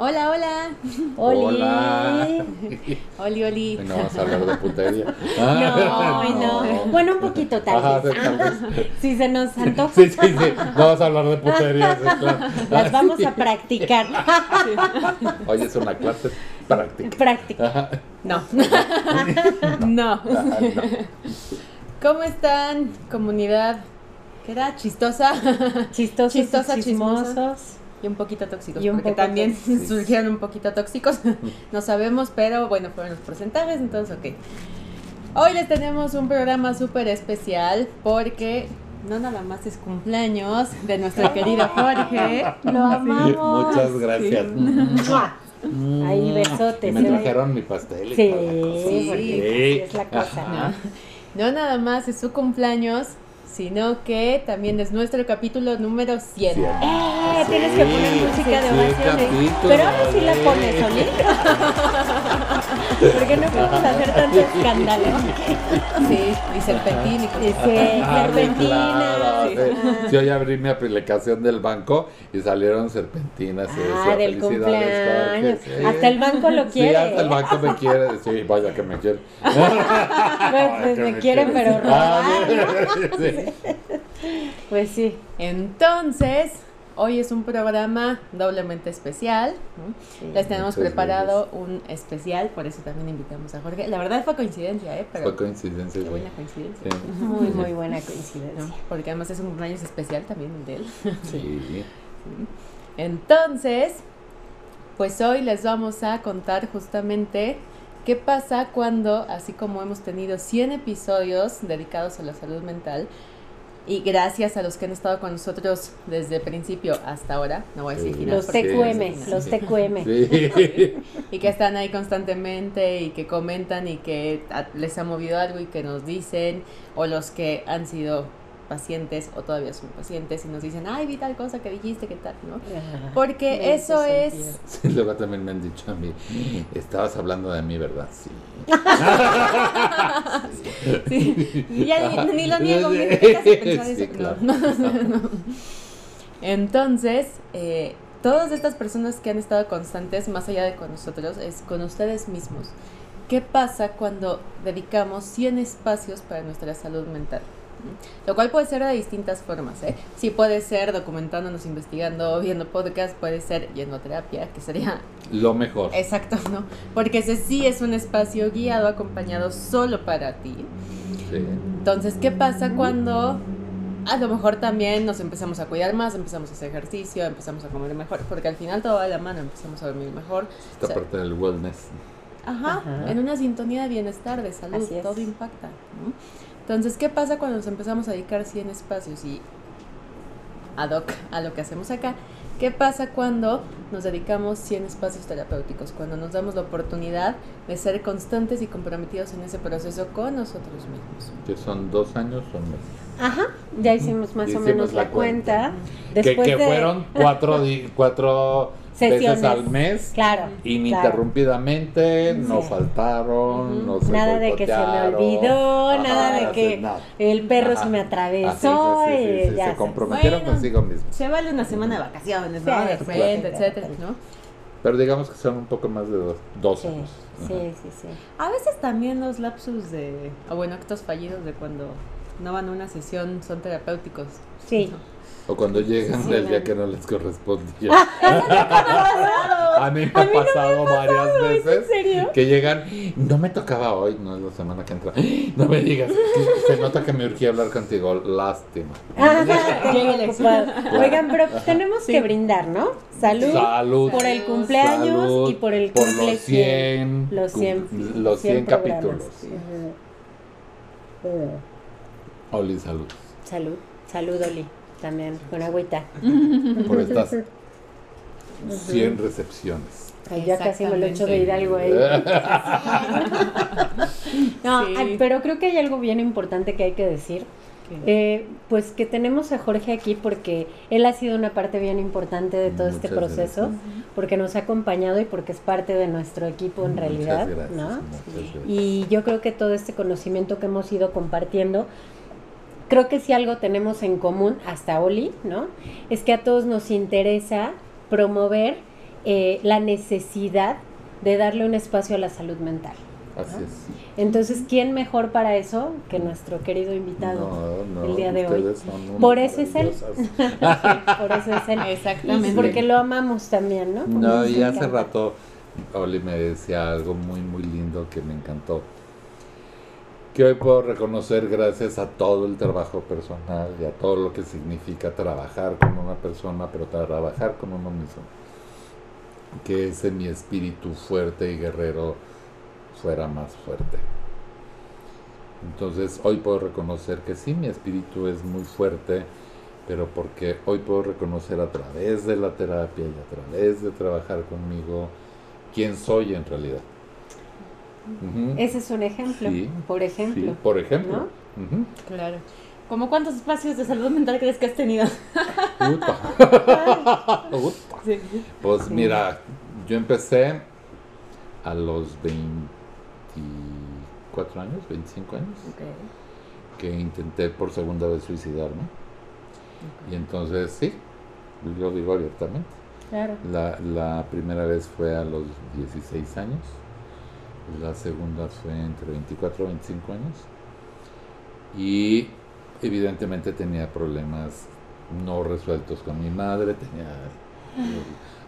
Hola, hola. Oli. Hola. Oli, oli. No vamos a hablar de putería. No, no. Bueno, un poquito tal Ajá, vez. sí, tal vez. Si se nos antoja, Sí, sí, sí. No vamos a hablar de putería. claro. las vamos a practicar. Oye, es una clase práctica. Práctica. Ajá. No. no. Ajá, no. ¿Cómo están, comunidad? ¿Qué era? ¿Chistosa? Chistosos, Chistosa, y chismosa. chismosos. Y un poquito tóxicos, Y un porque poco también tóxicos. surgieron un poquito tóxicos. no sabemos, pero bueno, fueron los porcentajes, entonces ok. Hoy les tenemos un programa súper especial porque no nada más es cumpleaños de nuestro querido Jorge. Lo amamos. Muchas gracias. Mua. Ahí, besotes. Y me ¿eh? trajeron mi pastel y Sí, toda la cosa. porque así es la cosa. Ajá. No nada más es su cumpleaños, sino que también es nuestro capítulo número 100. Cien. Eh, tienes que poner Sí, música de sí, ovaciones. capítulo, Pero ahora sí la eh. pones, Oli. Porque no podemos hacer tanto escándalo. Sí, y serpentín y cosas. Sí, Ah, serpentina. sí. sí. Yo ya abrí mi aplicación del banco y salieron serpentinas. y Ah, del "Felicidades, cumpleaños. Jorge". Sí. Hasta el banco lo quiere. Sí, hasta el banco me quiere. Sí, vaya que me quiere. Pues, pues, me quiere, pero Ah, robar. sí. Pues sí. Entonces, hoy es un programa doblemente especial. ¿no? Les tenemos preparado un especial, por eso también invitamos a Jorge. La verdad fue coincidencia, ¿eh? Pero Fue coincidencia. qué buena coincidencia. Sí. Muy, muy buena ¿no? coincidencia. Porque además es un cumpleaños especial también el de él. Sí. Entonces, pues hoy les vamos a contar justamente qué pasa cuando, así como hemos tenido 100 episodios dedicados a la salud mental, y gracias a los que han estado con nosotros desde el principio hasta ahora, no voy a decir Sí. final, Los TQM, los sí. TQM. Sí. y que están ahí constantemente y que comentan y que les ha movido algo y que nos dicen, o los que han sido pacientes o todavía son pacientes y nos dicen, ay, vi tal cosa que dijiste, qué tal, ¿no? Porque eso es... Sí, luego también me han dicho a mí, estabas hablando de mí, ¿verdad? Sí. Ya ni, ni lo niego, pensar Sí, eso. claro. No, no, no. Entonces, eh, todas estas personas que han estado constantes, más allá de con nosotros, es con ustedes mismos. ¿Qué pasa cuando dedicamos 100 espacios para nuestra salud mental? Lo cual puede ser de distintas formas, ¿eh? Sí puede ser documentándonos, investigando, viendo podcast, puede ser yendo a terapia, que sería Lo mejor. exacto, ¿no? Porque ese sí es un espacio guiado, acompañado solo para ti. Sí. Entonces, ¿qué pasa cuando a lo mejor también nos empezamos a cuidar más, empezamos a hacer ejercicio, empezamos a comer mejor? Porque al final todo va de la mano, empezamos a dormir mejor. Esta O sea, parte del wellness. Ajá, Ajá. en una sintonía de bienestar, de salud, Así es. todo impacta. ¿no? Entonces, ¿qué pasa cuando nos empezamos a dedicar 100 espacios y ad hoc a lo que hacemos acá? ¿Qué pasa cuando nos dedicamos 100 espacios terapéuticos? Cuando nos damos la oportunidad de ser constantes y comprometidos en ese proceso con nosotros mismos. Que son dos años o meses. Ajá, ya hicimos más o Hicimos menos la, la cuenta. Que, Después que de fueron cuatro, di- cuatro veces Sesiones. al mes. Claro. claro. Ininterrumpidamente, no Sí. faltaron, Ujú. no se Nada de que se me olvidó, Ajá, nada de que nada. el perro Ajá. se me atravesó sí, sí, sí, y ya se comprometieron Bueno. consigo mismos. Se vale una semana de vacaciones, ¿no? De repente, etcétera. ¿no? Pero digamos que son un poco más de dos, dos años. sí, Ajá. sí, sí. A veces también los lapsus de, o bueno, actos fallidos de cuando no van a una sesión son terapéuticos. Sí. O cuando llegan Sí, el no. día que no les correspondía. a mí me ha pasado varias veces ¿En serio? que llegan, no me tocaba hoy, no es la semana que entra. No me digas, se nota que me urgía hablar contigo, lástima. Oigan, pero tenemos que brindar, ¿no? Salud, Salud. por el cumpleaños Salud, y por el por cumple los 100, Los 100, cum- los 100 programas. capítulos. Oli, salud. Salud, salud, Oli, también, con agüita. Por estas 100 recepciones. Ay, ya casi me lo echo de Exactamente. Hidalgo ahí. No, Sí. ay, pero creo que hay algo bien importante que hay que decir. Eh, pues que tenemos a Jorge aquí porque él ha sido una parte bien importante de todo este proceso, gracias. porque nos ha acompañado y porque es parte de nuestro equipo en Muchas realidad. Y yo creo que todo este conocimiento que hemos ido compartiendo, creo que si algo tenemos en común, hasta Oli, ¿no? Es que a todos nos interesa promover eh, la necesidad de darle un espacio a la salud mental. Así es. Entonces, ¿quién mejor para eso que nuestro querido invitado? No, no, el día de hoy. Por eso es él. Por eso es él. Exactamente. Y porque lo amamos también, ¿no? Como No, y hace rato Oli me decía algo muy, muy lindo que me encantó. Que hoy puedo reconocer gracias a todo el trabajo personal y a todo lo que significa trabajar con una persona, pero trabajar con uno mismo. Que ese mi espíritu fuerte y guerrero fuera más fuerte. Entonces hoy puedo reconocer que sí, mi espíritu es muy fuerte, pero porque hoy puedo reconocer a través de la terapia y a través de trabajar conmigo quién soy en realidad. Ese es un ejemplo, Sí, por ejemplo. Sí, por ejemplo. Claro. ¿Cómo cuántos espacios de salud mental crees que has tenido? Sí. Pues Sí. mira, yo empecé a los 24 años, 25 años, que intenté por segunda vez suicidarme. Y entonces sí, lo digo abiertamente. Claro. La, la primera vez fue a los 16 años, la segunda fue entre 24 y 25 años. Y evidentemente tenía problemas no resueltos con mi madre, tenía...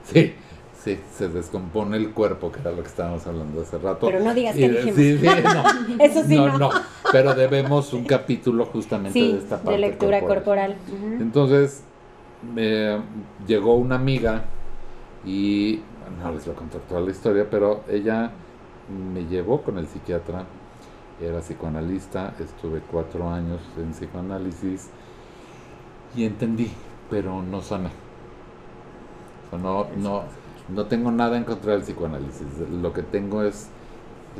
Sí, sí, se descompone el cuerpo, que era lo que estábamos hablando hace rato. Pero no digas que dijimos. sí, sí, no. Eso sí, no, no. no, pero debemos un capítulo justamente Sí, de esta parte de lectura corporal. Entonces llegó una amiga y no les voy a contar toda la historia, pero ella me llevó con el psiquiatra, era psicoanalista, estuve cuatro años en psicoanálisis y entendí, pero no sané. O no, no, no tengo nada en contra del psicoanálisis. Lo que tengo es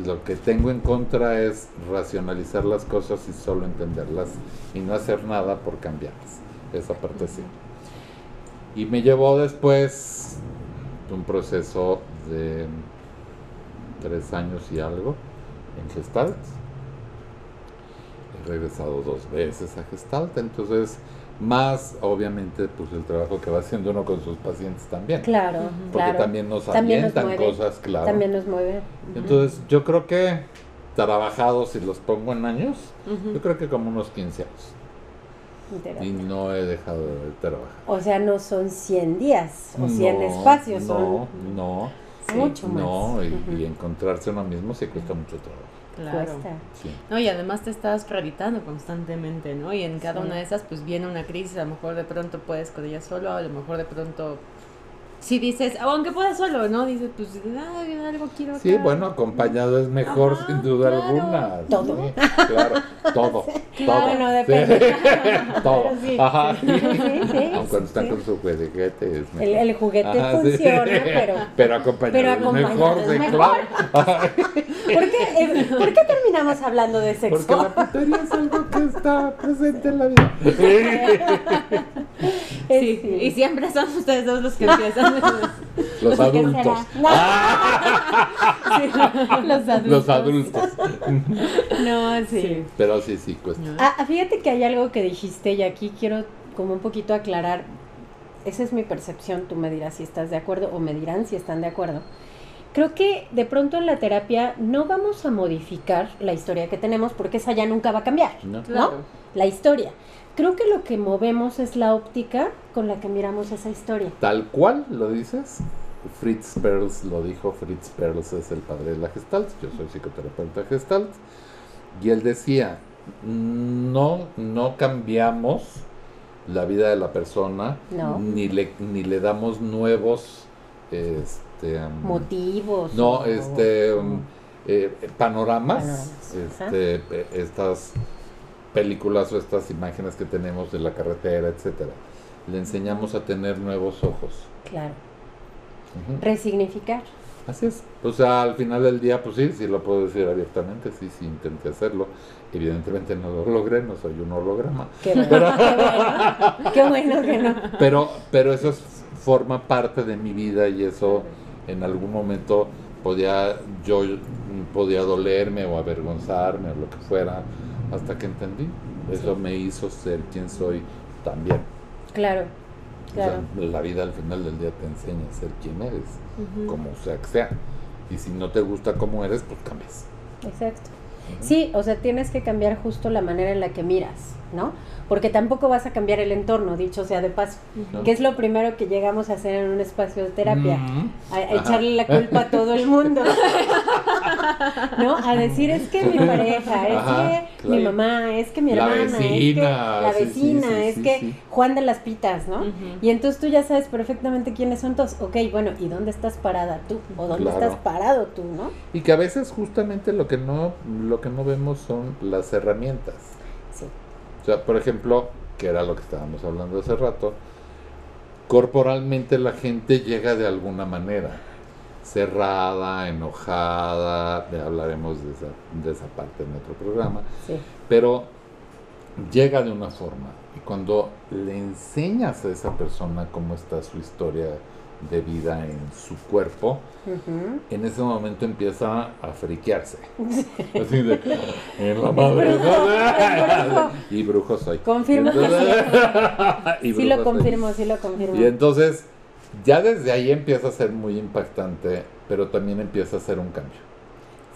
lo que tengo en contra es racionalizar las cosas y solo entenderlas y no hacer nada por cambiarlas. Esa parte sí. Y me llevó después un proceso de tres años y algo en Gestalt. He regresado dos veces a Gestalt, entonces más obviamente pues el trabajo que va haciendo uno con sus pacientes también. Claro, Porque claro. también nos También nos cosas, claro. También nos mueve. Entonces, yo creo que trabajado, si los pongo en años, yo creo que como unos 15 años. Y no he dejado de trabajar. O sea, no son 100 días o 100 No, espacios, son No, no. mucho más. No, y, encontrarse uno mismo sí cuesta mucho trabajo. Claro. Cuesta. Sí. No, y además te estás reeditando constantemente, ¿no? Y en cada Sí. una de esas, pues viene una crisis, a lo mejor de pronto puedes con ella solo, a lo mejor de pronto, si dices, aunque puedas solo, ¿no? Dices, pues, ay, algo quiero Sí, acá. bueno, acompañado es mejor, Ajá, sin duda claro. alguna. Todo. Sí, claro, todo. Claro, todo. no, Sí, depende. todo. Pero sí, Ajá. sí, sí, Aunque cuando están sí. con su juguete es mejor. El, el juguete Ajá, sí. funciona, pero... Pero acompañado, pero es acompañado mejor, es sí, mejor. claro. ¿Por qué, eh, ¿Por qué terminamos hablando de sexo? Porque la putería es algo que está presente en la vida. Sí, y siempre son ustedes dos los que empiezan. Los ¿Por qué adultos. será? los adultos. Los adultos. No, sí. Sí. Pero sí, sí, cuesta. No. Ah, fíjate que hay algo que dijiste y aquí quiero como un poquito aclarar. Esa es mi percepción, tú me dirás si estás de acuerdo o me dirán si están de acuerdo. Creo que de pronto en la terapia no vamos a modificar la historia que tenemos porque esa ya nunca va a cambiar, ¿No? Claro. la historia. Creo que lo que movemos es la óptica con la que miramos esa historia. Tal cual lo dices. Fritz Perls lo dijo. Fritz Perls es el padre de la Gestalt. Yo soy psicoterapeuta Gestalt. Y él decía: no, no cambiamos la vida de la persona, No. ni, le, ni le damos nuevos este, um, Motivos. No, este, um, eh, panoramas, Panoramas, este, eh, estas películas o estas imágenes que tenemos de la carretera, etcétera. Le enseñamos a tener nuevos ojos. Claro. Resignificar. Así es. O sea, al final del día, pues sí, sí lo puedo decir abiertamente, sí, sí intenté hacerlo. Evidentemente no lo logré, no soy un holograma. Qué bueno, qué bueno, qué bueno que no. Pero, pero eso es- forma parte de mi vida y eso en algún momento podía yo podía dolerme o avergonzarme o lo que fuera hasta que entendí. Eso me hizo ser quien soy también. Claro, O claro. sea, la vida al final del día te enseña a ser quien eres, como sea que sea. Y si no te gusta como eres, pues cambias. Exacto. Sí, o sea, tienes que cambiar justo la manera en la que miras, ¿no? Porque tampoco vas a cambiar el entorno, dicho sea de paso. ¿no? Que es lo primero que llegamos a hacer en un espacio de terapia? A, a echarle la culpa a todo el mundo. ¿No? A decir, es que mi pareja, es Ajá, que mi mamá, es que mi La hermana, es que vecina, la sí, sí, vecina, sí, es sí, que sí. Juan de las Pitas, ¿no? Y entonces tú ya sabes perfectamente quiénes son todos. Ok, bueno, ¿y dónde estás parada tú? ¿O dónde Claro. estás parado tú, no? Y que a veces justamente lo que no lo que no vemos son las herramientas. Sí. O sea, por ejemplo, que era lo que estábamos hablando hace rato, corporalmente la gente llega de alguna manera, cerrada, enojada, hablaremos de esa, de esa parte en otro programa, Sí. pero llega de una forma y cuando le enseñas a esa persona cómo está su historia de vida en su cuerpo, en ese momento empieza a friquearse. Así de, en la madre. y brujo soy. Confirmo Entonces- Sí lo soy. confirmo, sí lo confirmo. Y entonces, ya desde ahí empieza a ser muy impactante, pero también empieza a ser un cambio.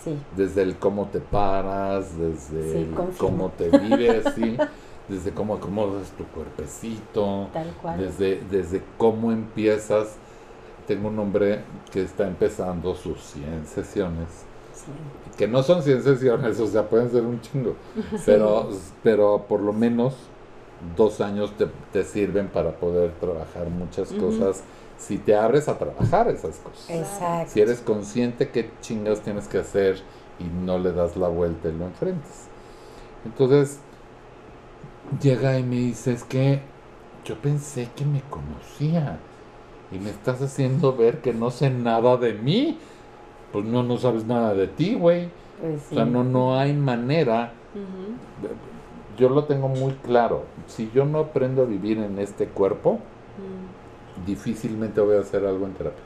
Sí, Desde el cómo te paras, desde Sí, el cómo te vives, ¿sí? desde cómo acomodas tu cuerpecito, tal cual. desde, desde cómo empiezas. Tengo un hombre que está empezando sus 100 sesiones, Sí. que no son 100 sesiones, o sea, pueden ser un chingo, pero, pero por lo menos dos años te, te sirven para poder trabajar muchas Ujú. cosas si te abres a trabajar esas cosas. Exacto. Si eres consciente qué chingas tienes que hacer y no le das la vuelta y lo enfrentas. Entonces, llega y me dice, es que yo pensé que me conocía y me estás haciendo ver que no sé nada de mí. Pues no, no sabes nada de ti, güey. Pues sí. O sea, no, no hay manera. Yo lo tengo muy claro. Si yo no aprendo a vivir en este cuerpo. Difícilmente voy a hacer algo en terapia.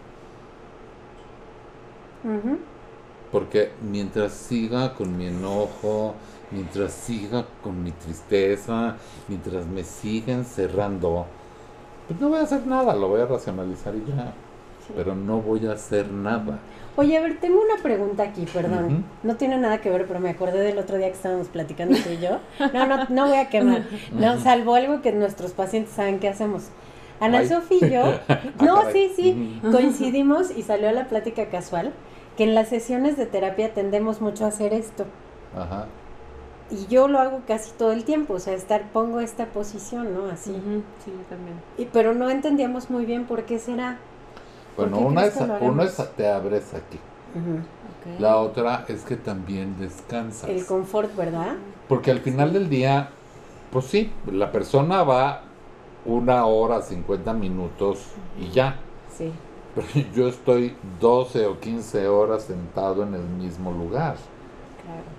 Porque mientras siga con mi enojo, mientras siga con mi tristeza, mientras me siga encerrando, pues no voy a hacer nada, lo voy a racionalizar y ya. Sí. Pero no voy a hacer nada. Oye, a ver, tengo una pregunta aquí, perdón. No tiene nada que ver, pero me acordé del otro día que estábamos platicando tú y yo. No, no, no voy a quemar. No, salvo algo que nuestros pacientes saben qué hacemos. Ana Ay. Sofía y yo, Ah, no, sí, sí, coincidimos y salió la plática casual que en las sesiones de terapia tendemos mucho a hacer esto. Ajá. Y yo lo hago casi todo el tiempo, o sea, estar, pongo esta posición, ¿no? Así. Ujú. Sí, yo también. Y, pero no entendíamos muy bien por qué será. ¿Por Bueno, qué una es, hagamos? es te abres aquí. Ok. La otra es que también descansas. El confort, ¿verdad? Porque al final del día, pues sí, la persona va una hora, 50 minutos y ya. Sí. Pero yo estoy 12 o 15 horas sentado en el mismo lugar. Claro.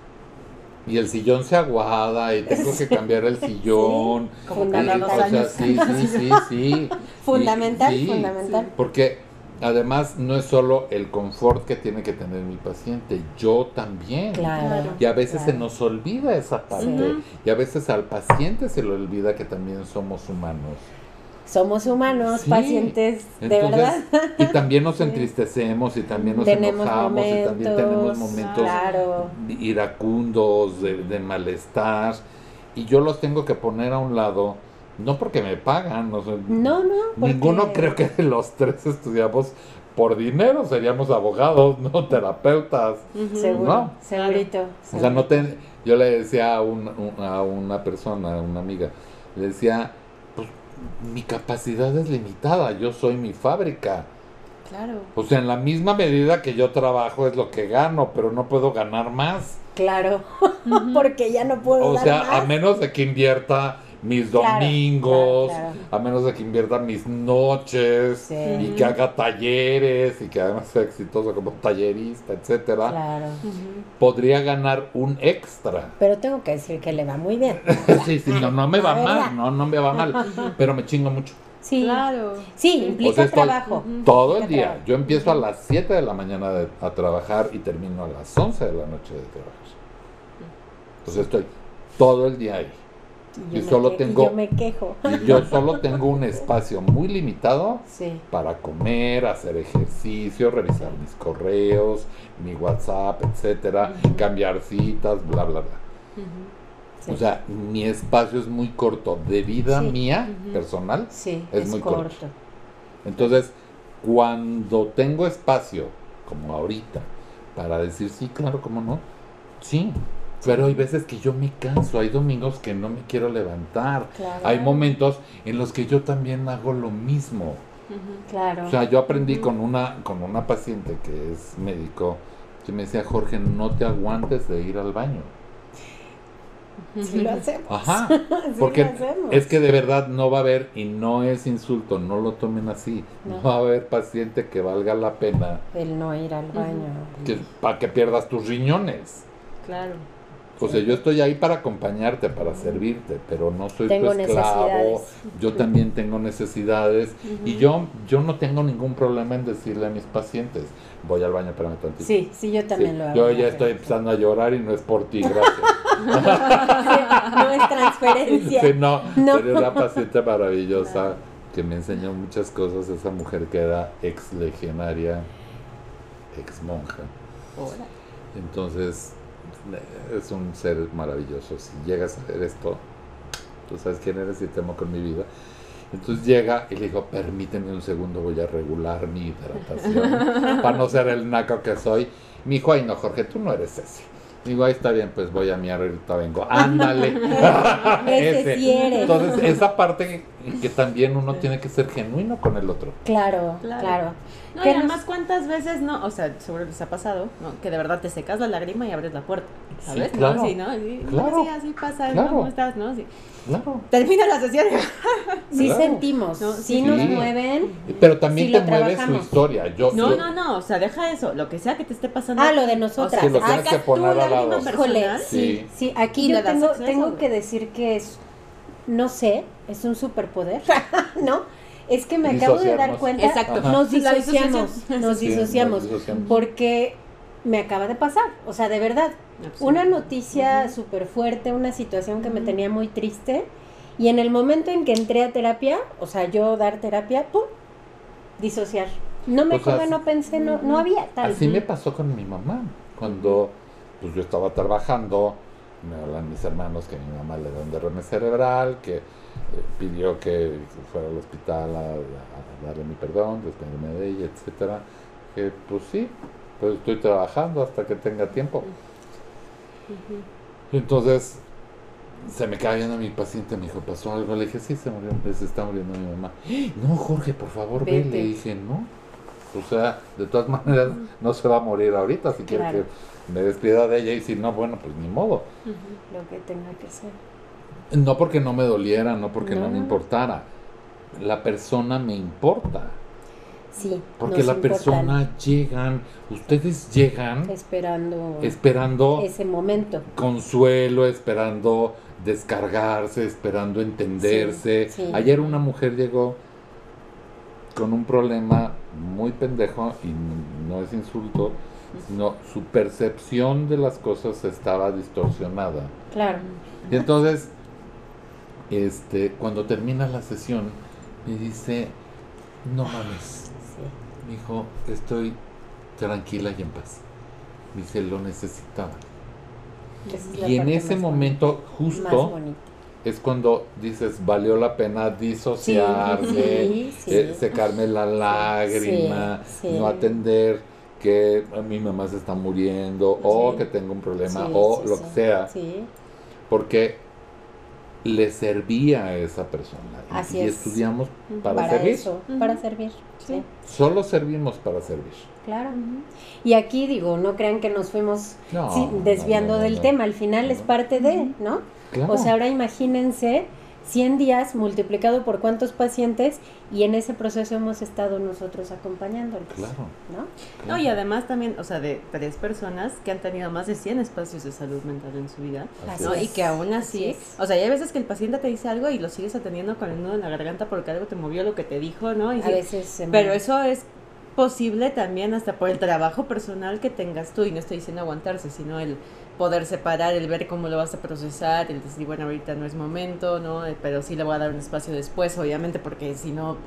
Y el sillón se aguada y tengo que cambiar el sillón. Como Y, cada dos o sea, sí, sí, sí, sí. Fundamental, Y- sí, fundamental. Porque además no es solo el confort que tiene que tener mi paciente, yo también. Claro. Y a veces se nos olvida esa parte. Y a veces al paciente se le olvida que también somos humanos. Somos humanos, Sí. pacientes, de verdad. Y también nos entristecemos y también nos tenemos enojamos momentos, y también tenemos momentos claro. iracundos, de, de malestar. Y yo los tengo que poner a un lado, no porque me pagan, o sea, No, no. porque- ninguno creo que de los tres estudiamos por dinero, seríamos abogados, no terapeutas. Ujú. Seguro, ¿No? segurito. O sea, no te, yo le decía a, un- un- a una persona, a una amiga, le decía, pues mi capacidad es limitada, yo soy mi fábrica. Claro. O sea, en la misma medida que yo trabajo es lo que gano, pero no puedo ganar más. Claro, porque ya no puedo O dar sea, más. a menos de que invierta mis Claro, domingos, claro, a menos de que invierta mis noches Sí. y que haga talleres y que además sea exitoso como tallerista, etcétera, Claro. podría ganar un extra. Pero tengo que decir que le va muy bien. Sí, sí, no, no me va verdad. mal, no, no me va mal, pero me chingo mucho. Sí. Claro. Sí, implica O sea, estoy trabajo. Todo el día. trabajo. Yo empiezo a las 7 de la mañana de- a trabajar y termino a las 11 de la noche de trabajar. Entonces estoy todo el día ahí. Yo y me solo que- tengo- yo me quejo. Y yo solo tengo un espacio muy limitado Sí. para comer, hacer ejercicio, revisar mis correos, mi WhatsApp, etcétera, cambiar citas, bla, bla, bla. Sí. O sea, mi espacio es muy corto de vida Sí. mía personal. Sí, es es, muy corto. corto. Entonces, cuando tengo espacio, como ahorita, para decir, sí, claro, ¿cómo no? Sí, pero hay veces que yo me canso, hay domingos que no me quiero levantar, Claro. hay momentos en los que yo también hago lo mismo. Claro. O sea, yo aprendí con una, con una paciente que es médico, que me decía, Jorge, no te aguantes de ir al baño. sí lo hacemos. Ajá, Sí porque lo hacemos. es que de verdad no va a haber, y no es insulto, no lo tomen así, no, No. va a haber paciente que valga la pena El no ir al baño. que, para que pierdas tus riñones. Claro. O sea, yo estoy ahí para acompañarte, para servirte, pero no soy Tengo tu esclavo. Yo también tengo necesidades y yo yo no tengo ningún problema en decirle a mis pacientes, voy al baño, espérame tantito. Sí, sí, yo también Sí, lo hago. Yo ya estoy empezando a llorar y no es por ti, gracias. no es transferencia. Sí, no, No. pero una paciente maravillosa que me enseñó muchas cosas, esa mujer que era ex legionaria, ex monja. Ahora. Entonces, es un ser maravilloso. Si llegas a ver esto, tú sabes quién eres y te amo con mi vida. Entonces llega y le digo, permíteme un segundo, voy a regular mi hidratación para no ser el naco que soy. Me dijo, ay no, Jorge, tú no eres ese. Digo, ahí está bien, pues voy a miar ahorita vengo. Ándale. Ese. Entonces, esa parte que también uno tiene que ser genuino con el otro. Claro, Claro. claro. No, ¿Qué y nos- además, ¿cuántas veces no? O sea, seguro les ha pasado, ¿no? Que de verdad te secas la lágrima y abres la puerta. ¿Sabes? Sí, claro. ¿No? Sí, ¿no? Claro. Sí, así pasa. Claro. ¿Cómo estás? ¿No? Sí. Claro. Termina la sesión. Sí Claro. sentimos, No, sí, sí. nos mueven. Pero también te mueve su trabajamos. historia. Yo, No, yo- no, no. O sea, deja eso. Lo que sea que te esté pasando. Ah, lo de nosotras. Sí, lo Ah, tienes que poner tu al lado. lágrima Híjole, personal. sí, Sí. aquí yo tengo, tengo que decir que es, no sé, es un superpoder, ¿no? Es que me acabo de dar cuenta, Exacto. Ajá. nos disociamos, nos Sí, disociamos, disociamos. porque me acaba de pasar, o sea, de verdad, una noticia súper fuerte, una situación que me tenía muy triste, y en el momento en que entré a terapia, o sea, yo dar terapia, ¡pum! disociar. No me O sea, acordé, no pensé, no, no había tal. Así me pasó con mi mamá. Cuando pues, yo estaba trabajando, me hablan mis hermanos que a mi mamá le da un derrame cerebral, que pidió que fuera al hospital a, a darle mi perdón, despedirme de ella, etcétera. Que pues sí, pues estoy trabajando hasta que tenga tiempo. Y Entonces se me cae viendo mi paciente, me dijo, ¿pasó algo? Le dije, sí, se murió, se está muriendo mi mamá. No, Jorge, por favor, ve. Le dije, no. O sea, de todas maneras, no se va a morir ahorita. Si quiere Claro. que me despida de ella y si no, bueno, pues ni modo. Lo que tenga que ser. No porque no me doliera, no porque no, No. me importara. La persona me importa. Sí. Porque la importan. persona llegan, ustedes llegan esperando esperando ese momento. consuelo, esperando descargarse, esperando entenderse. Sí, sí. Ayer una mujer llegó con un problema muy pendejo y no es insulto, sino su percepción de las cosas estaba distorsionada. Claro. Y entonces, este, cuando termina la sesión, me dice, no mames, Sí. me dijo, estoy tranquila y en paz. Me dice, lo necesitaba. Y en ese momento, justo, es cuando dices, valió la pena disociarme, Sí, sí. eh, secarme la lágrima, no atender que mi mamá se está muriendo o que tengo un problema o lo que sea, porque le servía a esa persona. Y- Así y es. estudiamos para, para, servir. eso, para servir. Sí, Sí. Solo servimos para servir. claro. Y aquí digo, no crean que nos fuimos No, sí, no, desviando no, no, del no. tema, al final es parte de, ¿no? Claro. O sea, ahora imagínense 100 días multiplicado por cuántos pacientes y en ese proceso hemos estado nosotros acompañándolos. Claro. ¿no? No, y además también, o sea, de tres personas que han tenido más de 100 espacios de salud mental en su vida, Así ¿no? es. Y que aún así, o sea, hay veces que el paciente te dice algo y lo sigues atendiendo con el nudo en la garganta porque algo te movió lo que te dijo, ¿no? Y A sí, veces se me- pero eso es posible también hasta por el trabajo personal que tengas tú, y no estoy diciendo aguantarse, sino el poder separar, el ver cómo lo vas a procesar, el decir, bueno, ahorita no es momento, ¿no? Eh, Pero sí le voy a dar un espacio después, obviamente, porque si no,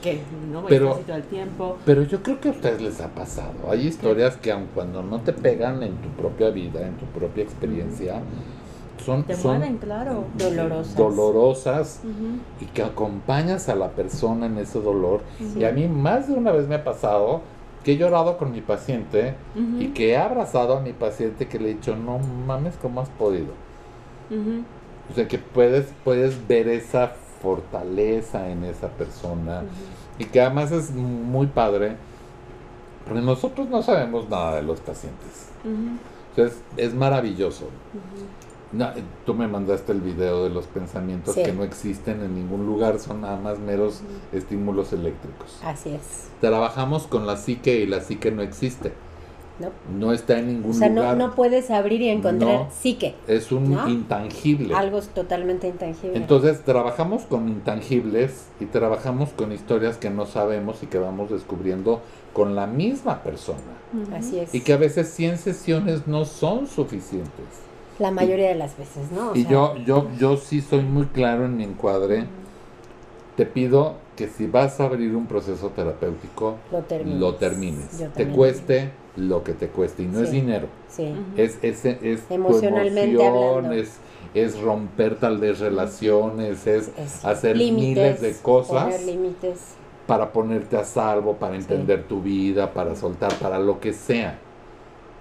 ¿qué? ¿No? Voy Pero- a el tiempo. Pero yo creo que a ustedes les ha pasado. Hay historias que aun cuando no te pegan en tu propia vida, en tu propia experiencia, son, Te son mueven, claro. Dolorosas. dolorosas y que acompañas a la persona en ese dolor. Y a mí más de una vez me ha pasado que he llorado con mi paciente y que he abrazado a mi paciente que le he dicho, no mames, ¿cómo has podido? O sea, que puedes, puedes ver esa fortaleza en esa persona y que además es muy padre, porque nosotros no sabemos nada de los pacientes. O sea, es, es maravilloso. No, tú me mandaste el video de los pensamientos Sí. que no existen en ningún lugar, son nada más meros estímulos eléctricos. Así es. Trabajamos con la psique y la psique no existe. ¿no? No está en ningún O sea, no, lugar. no puedes abrir y encontrar No. psique, es un ¿no? intangible. algo es totalmente intangible. Entonces trabajamos con intangibles y trabajamos con historias que no sabemos y que vamos descubriendo con la misma persona. Ujú. Así es. Y que a veces 100 sesiones no son suficientes. La mayoría de las veces, ¿no? O y sea, yo, yo, yo sí soy muy claro en mi encuadre. Te pido que si vas a abrir un proceso terapéutico, lo termines. lo termines. Yo Te cueste lo que te cueste. Y no es dinero. Sí. Es, es, es tu Emocionalmente emoción, es, es romper tal vez relaciones, es Es hacer miles de cosas Poner límites. para ponerte a salvo, para entender tu vida, para soltar, para lo que sea.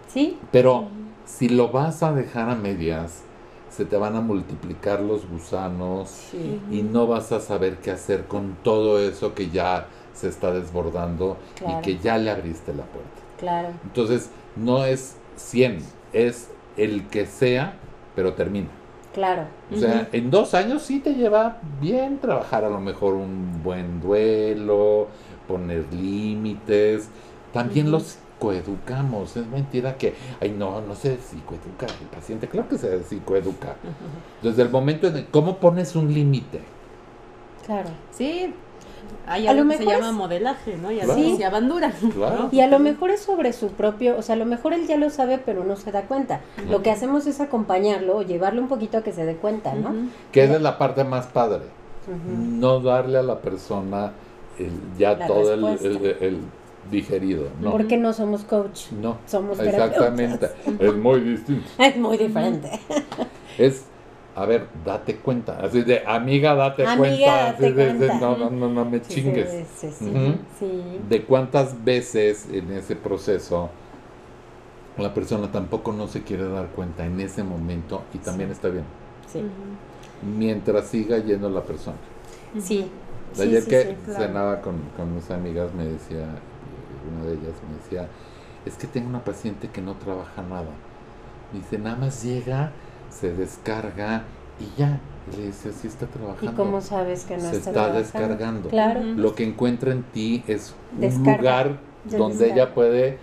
Sí, Pero si lo vas a dejar a medias, se te van a multiplicar los gusanos sí. y no vas a saber qué hacer con todo eso que ya se está desbordando Claro. y que ya le abriste la puerta. Claro. Entonces, no es 100, es el que sea, pero termina. Claro. O sea, en dos años sí te lleva bien trabajar a lo mejor un buen duelo, poner límites. También los psicoeducamos. Es mentira que, ay, no, no se psicoeduca el paciente. Claro que se psicoeduca. Desde el momento en el, ¿cómo pones un límite? Claro. Sí, hay A algo lo que se llama es- modelaje, ¿no? Y Claro. así Sí. se abandura. Claro. Y a lo mejor es sobre su propio, o sea, a lo mejor él ya lo sabe, pero no se da cuenta. Lo que hacemos es acompañarlo o llevarlo un poquito a que se dé cuenta, ¿no? Que es la parte más padre. No darle a la persona el- ya La todo el, respuesta. el- el digerido. No, Porque no somos coach. no. Somos Exactamente. Es muy distinto. Es muy diferente. Es, a ver, date cuenta. Así de, amiga, date Amiga, cuenta. date Así de, de, cuenta. no, no, no, no me Sí, chingues. sí, sí. De cuántas veces en ese proceso la persona tampoco no se quiere dar cuenta en ese momento y también está bien. Sí. Mientras siga yendo la persona. Sí. Sí, Ayer sí, que sí, claro. cenaba con, con mis amigas me decía, una de ellas me decía, es que tengo una paciente que no trabaja nada. Me dice, nada más llega, se descarga y ya. Y le dice, sí está ¿Y trabajando. cómo sabes que no se está, está trabajando? descargando. Claro. Lo que encuentra en ti es un Descarga. lugar De donde descarga. ella puede,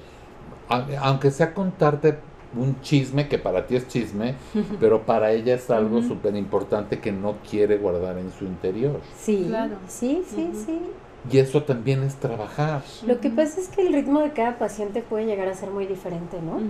a- aunque sea contarte un chisme que para ti es chisme, pero para ella es algo Ujú. súper importante que no quiere guardar en su interior. Sí. Claro. Sí, sí, sí. Y eso también es trabajar. Lo que pasa es que el ritmo de cada paciente puede llegar a ser muy diferente, ¿no?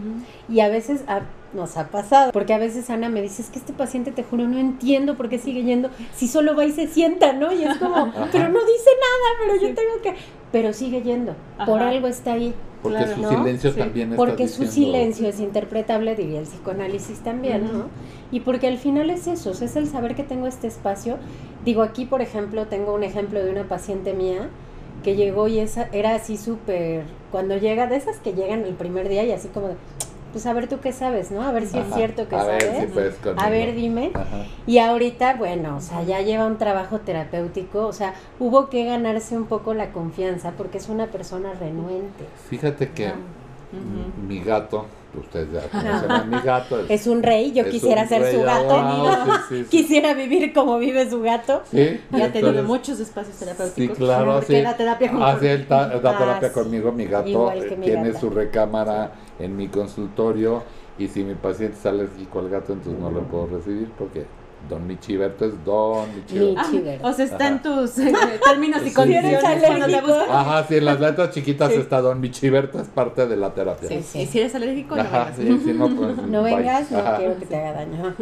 Y a veces a- nos ha pasado, porque a veces Ana me dice, es que este paciente, te juro, no entiendo por qué sigue yendo, si solo va y se sienta, ¿no? Y es como, pero no dice nada, pero yo tengo que... Pero sigue yendo, por algo está ahí, Porque Claro. su ¿no? silencio Sí. también está porque su diciendo- silencio es interpretable, diría el psicoanálisis también. ¿no? Y porque al final es eso, o sea, es el saber que tengo este espacio. Digo, aquí, por ejemplo, tengo un ejemplo de una paciente mía que llegó y esa, era así súper, cuando llega, de esas que llegan el primer día y así como de, pues a ver tú qué sabes, ¿no? A ver si es cierto que A ver sabes. si puedes a ver, dime. Ajá. Y ahorita, bueno, o sea, ya lleva un trabajo terapéutico, o sea, hubo que ganarse un poco la confianza porque es una persona renuente. Fíjate que mi gato ustedes ya conocen a mi gato. Es un rey, yo quisiera ser rey su gato. adorado, sí, sí, sí. Quisiera vivir como vive su gato. Sí, Ya ha tenido entonces- muchos espacios terapéuticos. Sí, claro, Porque sí. la terapia con el ta- la Ah, terapia conmigo, mi gato eh, mi tiene gata. su recámara en mi consultorio y si mi paciente es alérgico al gato, entonces no lo puedo recibir porque Don Michiberto es Don Michiberto. Mi chiver. O sea, está en tus eh, términos y Sí. condiciones ¿Eres cuando te alérgico? buscan. Ajá, sí, en las letras chiquitas Sí. está Don Michiberto, es parte de la terapia. Sí, sí. Y si eres alérgico, no Ajá, vengas. sí, sí, no, pues, No bye. vengas, no Ajá. quiero que te haga daño.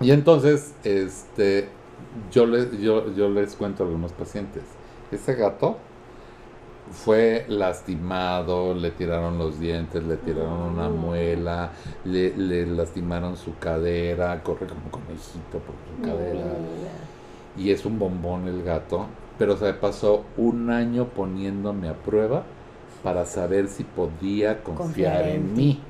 Y entonces, este, yo les, yo, yo les cuento a algunos pacientes. Ese gato fue lastimado, le tiraron los dientes, le tiraron una muela, le, le lastimaron su cadera, corre como conejito por su cadera. Y es un bombón el gato, pero se pasó un año poniéndome a prueba para saber si podía confiar, en mí.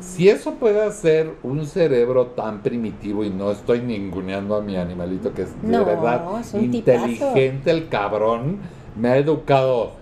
Si eso puede hacer un cerebro tan primitivo, y no estoy ninguneando a mi animalito, que es de No, verdad es un tipazo. inteligente el cabrón, me ha educado.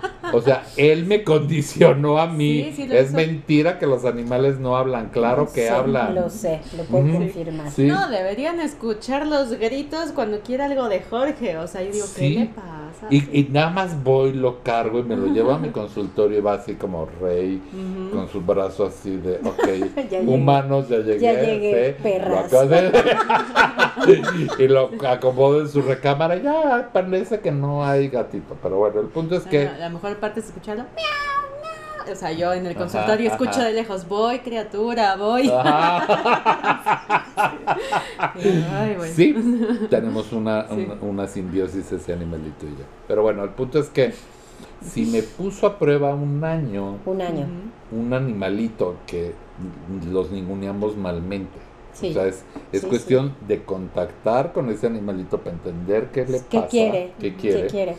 O sea, él me condicionó a mí. Sí, sí lo es hizo. mentira que los animales no hablan, claro que hablan. Lo sé, lo puedo confirmar. Sí. No, deberían escuchar los gritos cuando quiera algo de Jorge. O sea, yo digo, Sí. ¿qué le pasa? Y, y nada más voy, lo cargo y me lo llevo a mi consultorio y va así como rey, con su brazo así de, ok, Ya humanos, ya llegué. Ya llegué, ¿sí? perras. Lo acabo de- y lo acomodo en su recámara y ya parece que no hay gatito. Pero bueno, el punto es que... Bueno, la mejor parte es escucharlo. Miau, miau. O sea, yo en el Ajá, consultorio escucho ajá. de lejos, voy criatura, voy. Ajá. Ay, bueno. Sí, tenemos una, Sí. una, una simbiosis ese animalito y yo. Pero bueno, el punto es que si me puso a prueba un año Un año. Un animalito que los ninguneamos malmente. Sí. O sea, es, es Sí, cuestión de contactar con ese animalito para entender qué le ¿Qué pasa, quiere? qué quiere. ¿Qué quiere?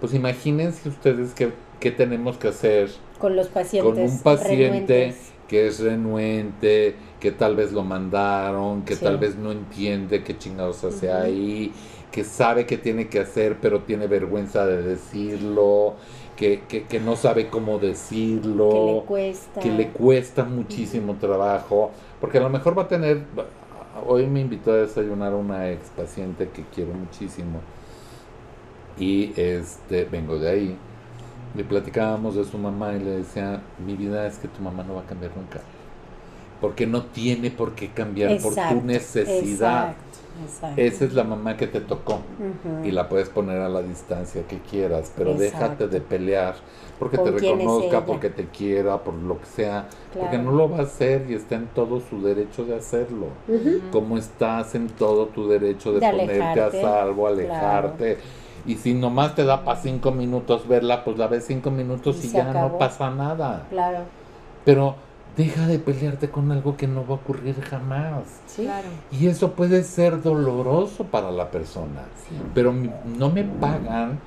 Pues imagínense ustedes qué, qué tenemos que hacer Con los pacientes. con un paciente renuentes. que es renuente, que tal vez lo mandaron, que Sí. tal vez no entiende qué chingados hace Ujú. ahí, que sabe que tiene que hacer, pero tiene vergüenza de decirlo, que, que, que no sabe cómo decirlo Que le cuesta. que le cuesta muchísimo trabajo, porque a lo mejor va a tener, hoy me invitó a desayunar una ex paciente que quiero muchísimo y este vengo de ahí, le platicábamos de su mamá y le decía, mi vida es que tu mamá no va a cambiar nunca, porque no tiene por qué cambiar por tu necesidad. Exacto, exacto. Esa es la mamá que te tocó y la puedes poner a la distancia que quieras, pero déjate de pelear porque te ¿Con quién es reconozca, porque te quiera, por lo que sea, porque no lo va a hacer y está en todo su derecho de hacerlo. Ujú. Como estás en todo tu derecho de, De ponerte alejarte, a salvo, alejarte. Y si nomás te da para cinco minutos verla, pues la ves cinco minutos Y ya acabó. no pasa nada. Claro. Pero deja de pelearte con algo que no va a ocurrir jamás. Sí. Claro. Y eso puede ser doloroso para la persona. Sí. Pero mi- no me pagan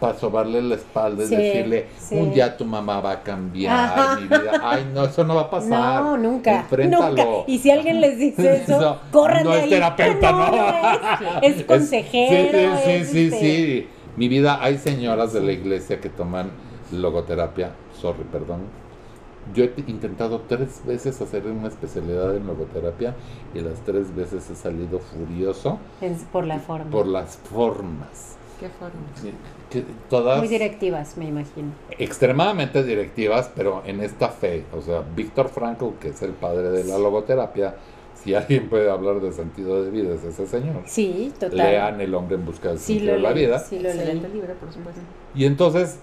para sobarle la espalda y Sí, decirle, sí. un día tu mamá va a cambiar Ajá. mi vida. Ay, no, eso no va a pasar. No, nunca. Enfréntalo. Nunca. Y si alguien les dice eso, No, corran no de es ahí. terapeuta, no. es, es consejero. Sí, sí, es, sí, sí, este, sí. Mi vida, hay señoras de la iglesia que toman logoterapia. Sorry, perdón. Yo he intentado tres veces hacer una especialidad en logoterapia y las tres veces he salido furioso por la forma. por las formas. Qué forma. Todas Muy directivas, me imagino. extremadamente directivas, pero en esta fe. O sea, Víctor Frankl, que es el padre de la logoterapia, si alguien puede hablar de sentido de vida, es ese señor. Sí, total. Lean El hombre en busca del sí, sentido de la leí, vida. Sí, lo leí. Libro, por supuesto. Y entonces,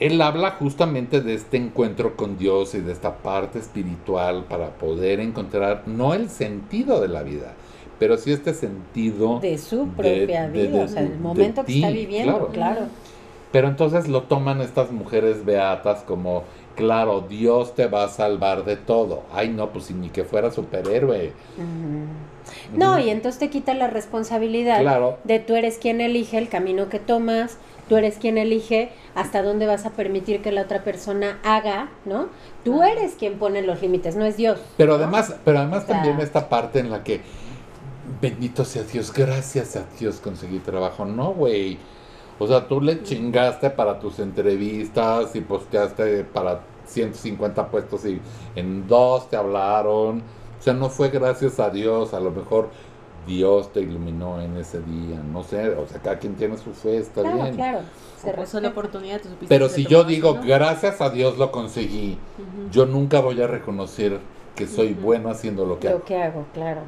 él habla justamente de este encuentro con Dios y de esta parte espiritual para poder encontrar no el sentido de la vida, pero sí este sentido. De su propia de- vida, de- o sea, el momento que ti, está viviendo, claro. claro. Pero entonces lo toman estas mujeres beatas como, claro, Dios te va a salvar de todo. Ay, no, pues si ni que fuera superhéroe. No, y entonces te quita la responsabilidad Claro. de tú eres quien elige el camino que tomas, tú eres quien elige hasta dónde vas a permitir que la otra persona haga, ¿no? Tú Ajá. eres quien pone los límites, no es Dios. Pero además, pero además O sea- también esta parte en la que bendito sea Dios, gracias a Dios conseguí trabajo. No, güey. O sea, tú le chingaste para tus entrevistas y posteaste para 150 puestos y en dos te hablaron. O sea, no fue gracias a Dios, a lo mejor Dios te iluminó en ese día, no sé, o sea, cada quien tiene su fe, está Claro, bien. claro. Se respeta. la oportunidad, tú Pero si yo digo, ¿no? gracias a Dios lo conseguí, yo nunca voy a reconocer que soy bueno haciendo lo que hago. Lo que hago, claro.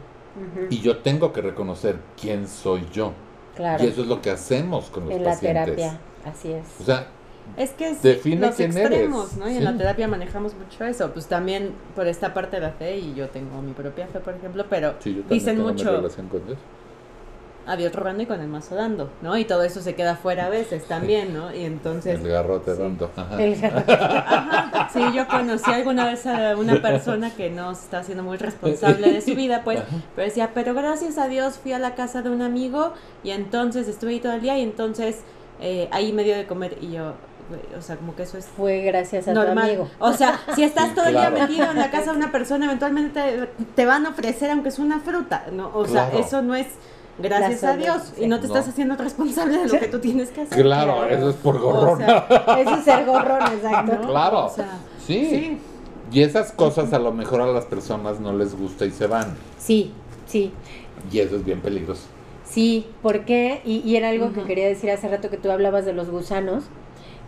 Y yo tengo que reconocer quién soy yo. Claro. Y eso es lo que hacemos con los en la pacientes. terapia, así es. O sea, Es que es Define los quién extremos, eres. ¿no? Y Sí. en la terapia manejamos mucho eso. Pues también por esta parte de la fe, y yo tengo mi propia fe, por ejemplo, pero sí, yo también dicen tengo mi mucho relación con Dios. A Dios robando y con el mazo dando, ¿no? Y todo eso se queda fuera a veces también, ¿no? Y entonces... El garrote sí. dando. Ajá. El- Ajá, sí, yo conocí alguna vez a una persona que no está siendo muy responsable de su vida, pues, pero decía, pero gracias a Dios fui a la casa de un amigo y entonces estuve ahí todo el día y entonces eh, ahí me dio de comer y yo, o sea, como que eso es Fue gracias a tu normal. amigo. O sea, si estás Sí, todo el claro. día metido en la casa de una persona, eventualmente te, te van a ofrecer aunque es una fruta, ¿no? O sea, eso no es gracias a Dios y no te estás haciendo responsable de lo que tú tienes que hacer. Claro, Claro. eso es por O sea, Eso es ser gorrón, exacto. ¿no? Claro. O sea, sí. sí. Y esas cosas a lo mejor a las personas no les gusta y se van. Sí, sí. Y eso es bien peligroso. Sí, ¿por qué? Y, y era algo que quería decir hace rato que tú hablabas de los gusanos.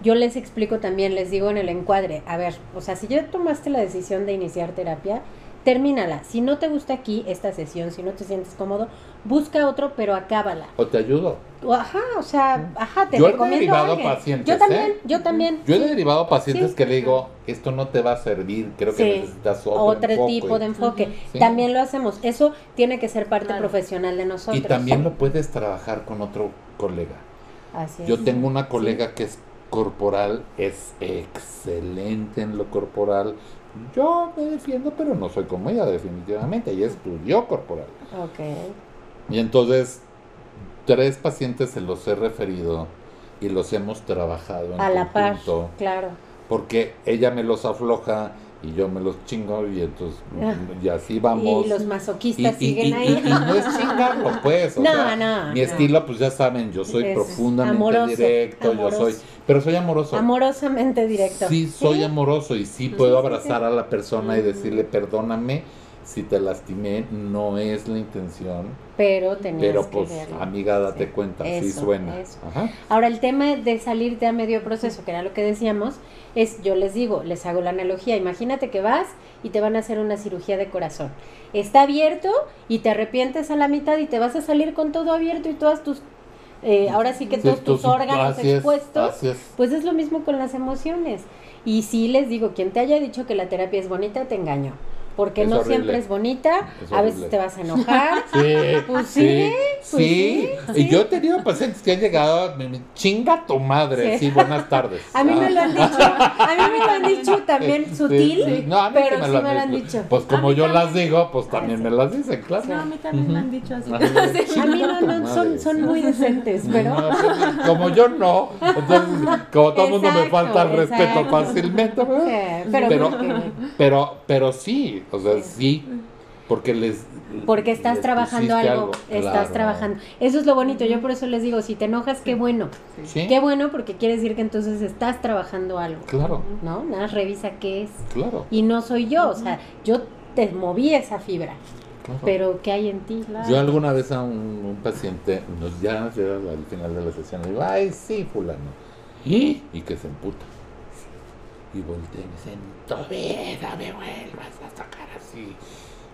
Yo les explico también, les digo en el encuadre, a ver, o sea, si ya tomaste la decisión de iniciar terapia, termínala. Si no te gusta aquí esta sesión, si no te sientes cómodo, busca otro, pero acábala. O te ayudo. Ajá, o sea, ajá, te Yo he recomiendo a derivado alguien. pacientes, Yo también, ¿eh? yo también. Yo he sí. derivado pacientes Sí. que le digo, esto no te va a servir, creo que Sí. necesitas otro, otro enfoque". tipo de enfoque. Sí. También lo hacemos. Eso tiene que ser parte Claro. profesional de nosotros. Y también lo puedes trabajar con otro colega. Así es. Yo tengo una colega que es corporal, es excelente en lo corporal. Yo me defiendo, pero no soy como ella, definitivamente. Ella estudió corporal. Ok. Y entonces, tres pacientes se los he referido y los hemos trabajado en A la par, conjunto, claro. Porque ella me los afloja y yo me los chingo y entonces, Ah. y así vamos. Y los masoquistas y- siguen y- ahí. y- no es chingarlo, pues. o No, sea, no, Mi no. estilo, pues ya saben, yo soy Es profundamente amoroso, directo, amoroso. yo soy. Pero soy amoroso. Amorosamente directo. Sí, soy Sí. amoroso y sí Sí, puedo abrazar a la persona y decirle, perdóname si te lastimé, no es la intención. Pero tenías Pero que pues, verlo. amiga, date Sí. cuenta, sí suena. Ajá. Ahora, el tema de salirte a medio proceso, que era lo que decíamos, es, yo les digo, les hago la analogía, imagínate que vas y te van a hacer una cirugía de corazón. Está abierto y te arrepientes a la mitad y te vas a salir con todo abierto y todas tus, eh, ahora sí que Sí, todos tus sí, órganos es, expuestos. es. Pues es lo mismo con las emociones. Y sí les digo, quien te haya dicho que la terapia es bonita, te engañó. Porque Es no horrible. siempre es bonita, Es a veces te vas a enojar. Sí, Pues sí, pues sí. sí, Y sí. yo he tenido pacientes que han llegado, me- me- chinga tu madre, Sí. sí, buenas tardes. A mí me Ah. lo han dicho, a mí me lo han dicho también Sí, sutil, sí. No, a mí pero que sí me lo han dicho. Pues como yo las digo, pues Ah, también sí. me las dicen, claro. No, a mí también me han dicho así. A mí no, no, son, son sí. muy decentes, pero... No, como yo no, entonces como todo el mundo me falta el respeto fácilmente, ¿verdad? Sí, pero, Pero- Pero, pero o sea, sí, porque les porque estás les trabajando algo, estás Claro. trabajando. Eso es lo bonito, yo por eso les digo, si te enojas, qué bueno. Sí, Qué bueno porque quiere decir que entonces estás trabajando algo, claro, ¿no? Nada, más revisa qué es. claro, Y no soy yo, o sea, yo te moví esa fibra, claro. pero ¿qué hay en ti? Yo alguna vez a un, un paciente, nos ya llega al final de la sesión, le digo, ay, sí, fulano. ¿Y? Y que se emputa. Y volteé y me dice, en tu vida me vuelvas a sacar así.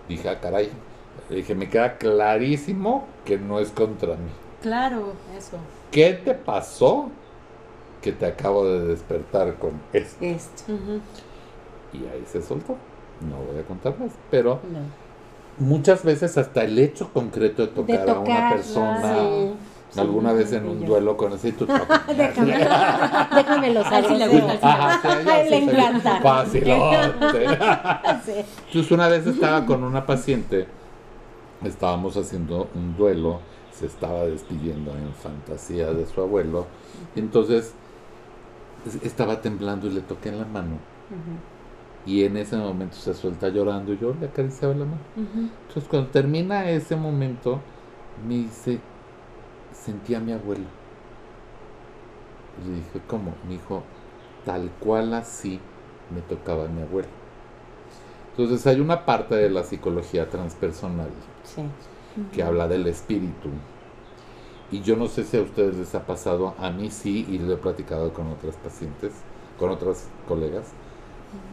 Dije, ah, caray. Le dije, me queda clarísimo que no es contra mí. Claro, eso. ¿Qué te pasó que te acabo de despertar con esto? Esto. Y ahí se soltó. No voy a contar más, pero No. muchas veces hasta el hecho concreto de tocar, De a una tocar, persona, sí. Sí, alguna vez en un yo. duelo con ese tocas. Déjame, déjame los Así le gusta, Le encanta. Facilote. Sí. Entonces una vez estaba con una paciente, estábamos haciendo un duelo, se estaba despidiendo en fantasía de su abuelo, y entonces es- estaba temblando y le toqué en la mano. Y en ese momento se suelta llorando y yo le acariciaba la mano. Entonces cuando termina ese momento, me dice, sentí a mi abuelo. Y le dije, ¿cómo? Me dijo, tal cual así me tocaba a mi abuela. Entonces hay una parte de la psicología transpersonal Sí. que habla del espíritu. Y yo no sé si a ustedes les ha pasado, a mí sí, y lo he platicado con otras pacientes, con otras colegas.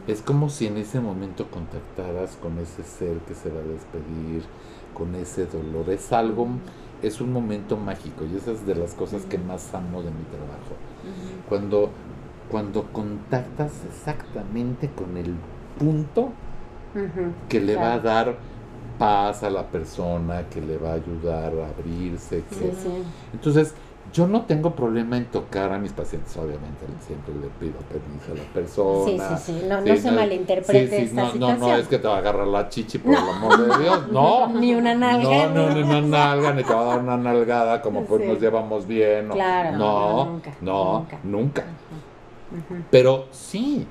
Es como si en ese momento contactaras con ese ser que se va a despedir, con ese dolor. Es algo, es un momento mágico y esa es de las cosas que más amo de mi trabajo. Cuando, cuando contactas exactamente con el punto que le va a dar paz a la persona, que le va a ayudar a abrirse. que- Sí, sí. Entonces, yo no tengo problema en tocar a mis pacientes, obviamente siempre le pido permiso a la persona. sí, sí. No, Sí, no se malinterprete sí, sí, esta no, no, situación. no es que te va a agarrar la chichi por el amor de Dios, no. Ni una nalga. No, no, ni una nalga, ni te va a dar una nalgada como pues Sí. nos llevamos bien. No, Claro, no, no, nunca, no, nunca. nunca. Pero sí,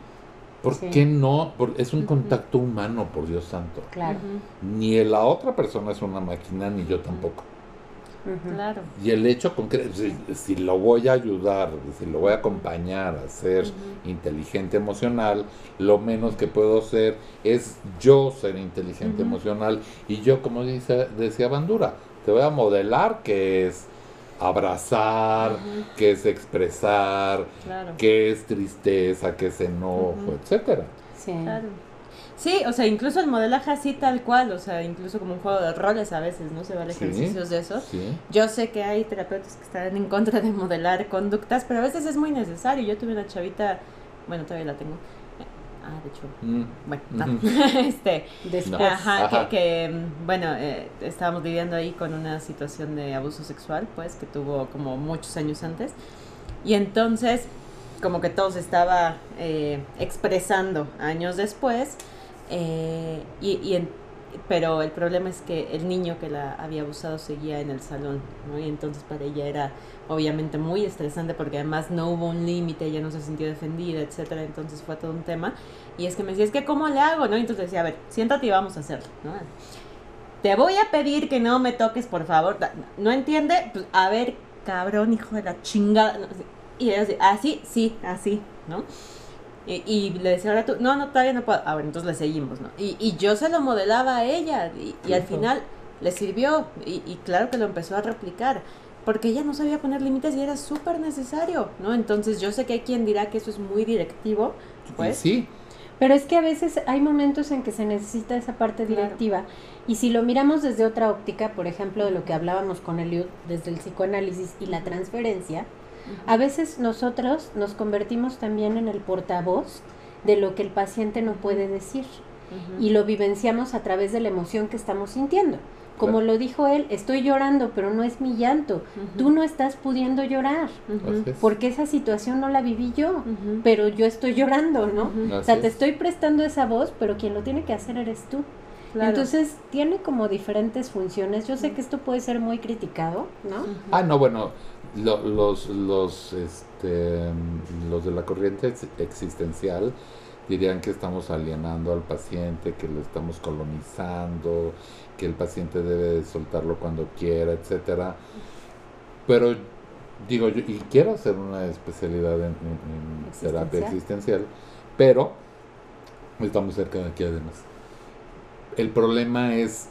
¿por Sí. qué no? Por- es un contacto humano, por Dios santo. Claro. Ni la otra persona es una máquina, ni yo tampoco. Claro. Y el hecho concreto, si, si lo voy a ayudar, si lo voy a acompañar a ser inteligente emocional, lo menos que puedo hacer es yo ser inteligente emocional. Y yo, como dice, decía Bandura, te voy a modelar que es abrazar, que es expresar, Claro. que es tristeza, que es enojo, etcétera. Sí. Claro. Sí, o sea, incluso el modelaje así tal cual, o sea, incluso como un juego de roles a veces, ¿no? Se vale Sí. ejercicios de eso. Sí. Yo sé que hay terapeutas que están en contra de modelar conductas, pero a veces es muy necesario. Yo tuve una chavita, bueno, todavía la tengo. Ah, de hecho, Mm, bueno, no. este, Después. Ajá, Ajá. Que, que, mm, bueno, eh, estábamos lidiando ahí con una situación de abuso sexual, pues, que tuvo como muchos años antes. Y entonces, como que todo se estaba eh, expresando años después. Eh, y, pero el problema es que el niño que la había abusado seguía en el salón, ¿no? Y entonces para ella era obviamente muy estresante porque además no hubo un límite, ella no se sintió defendida, etcétera, entonces fue todo un tema. Y es que me decía, es que ¿cómo le hago? ¿no? Y entonces decía, a ver, siéntate y vamos a hacerlo, ¿no? Te voy a pedir que no me toques, por favor. ¿No entiende? Pues, a ver, cabrón, hijo de la chingada. Y ella así, así, sí, así, ¿no? Y, y le decía, ahora tú, no, no, todavía no puedo. A ver, entonces le seguimos, ¿no? Y, y yo se lo modelaba a ella y, y al final le sirvió y, y claro que lo empezó a replicar. Porque ella no sabía poner límites y era súper necesario, ¿no? Entonces yo sé que hay quien dirá que eso es muy directivo, pues. sí, Pero es que a veces hay momentos en que se necesita esa parte Claro. directiva. Y si lo miramos desde otra óptica, por ejemplo, de lo que hablábamos con Eliud, desde el psicoanálisis y la transferencia, a veces nosotros nos convertimos también en el portavoz de lo que el paciente no puede decir. Y lo vivenciamos a través de la emoción que estamos sintiendo. Como Claro. lo dijo él, estoy llorando, pero no es mi llanto. Tú no estás pudiendo llorar, porque esa situación no la viví yo, pero yo estoy llorando, ¿no? O sea, te es. estoy prestando esa voz, pero quien lo tiene que hacer eres tú. Claro. Entonces, tiene como diferentes funciones. Yo sé que esto puede ser muy criticado, ¿no? Ah, no, bueno, lo- los, los, este, los de la corriente ex- existencial dirían que estamos alienando al paciente, que lo estamos colonizando, que el paciente debe de soltarlo cuando quiera, etcétera. Pero digo yo, y quiero hacer una especialidad en, en- en terapia existencial, pero estamos cerca de aquí además. El problema es,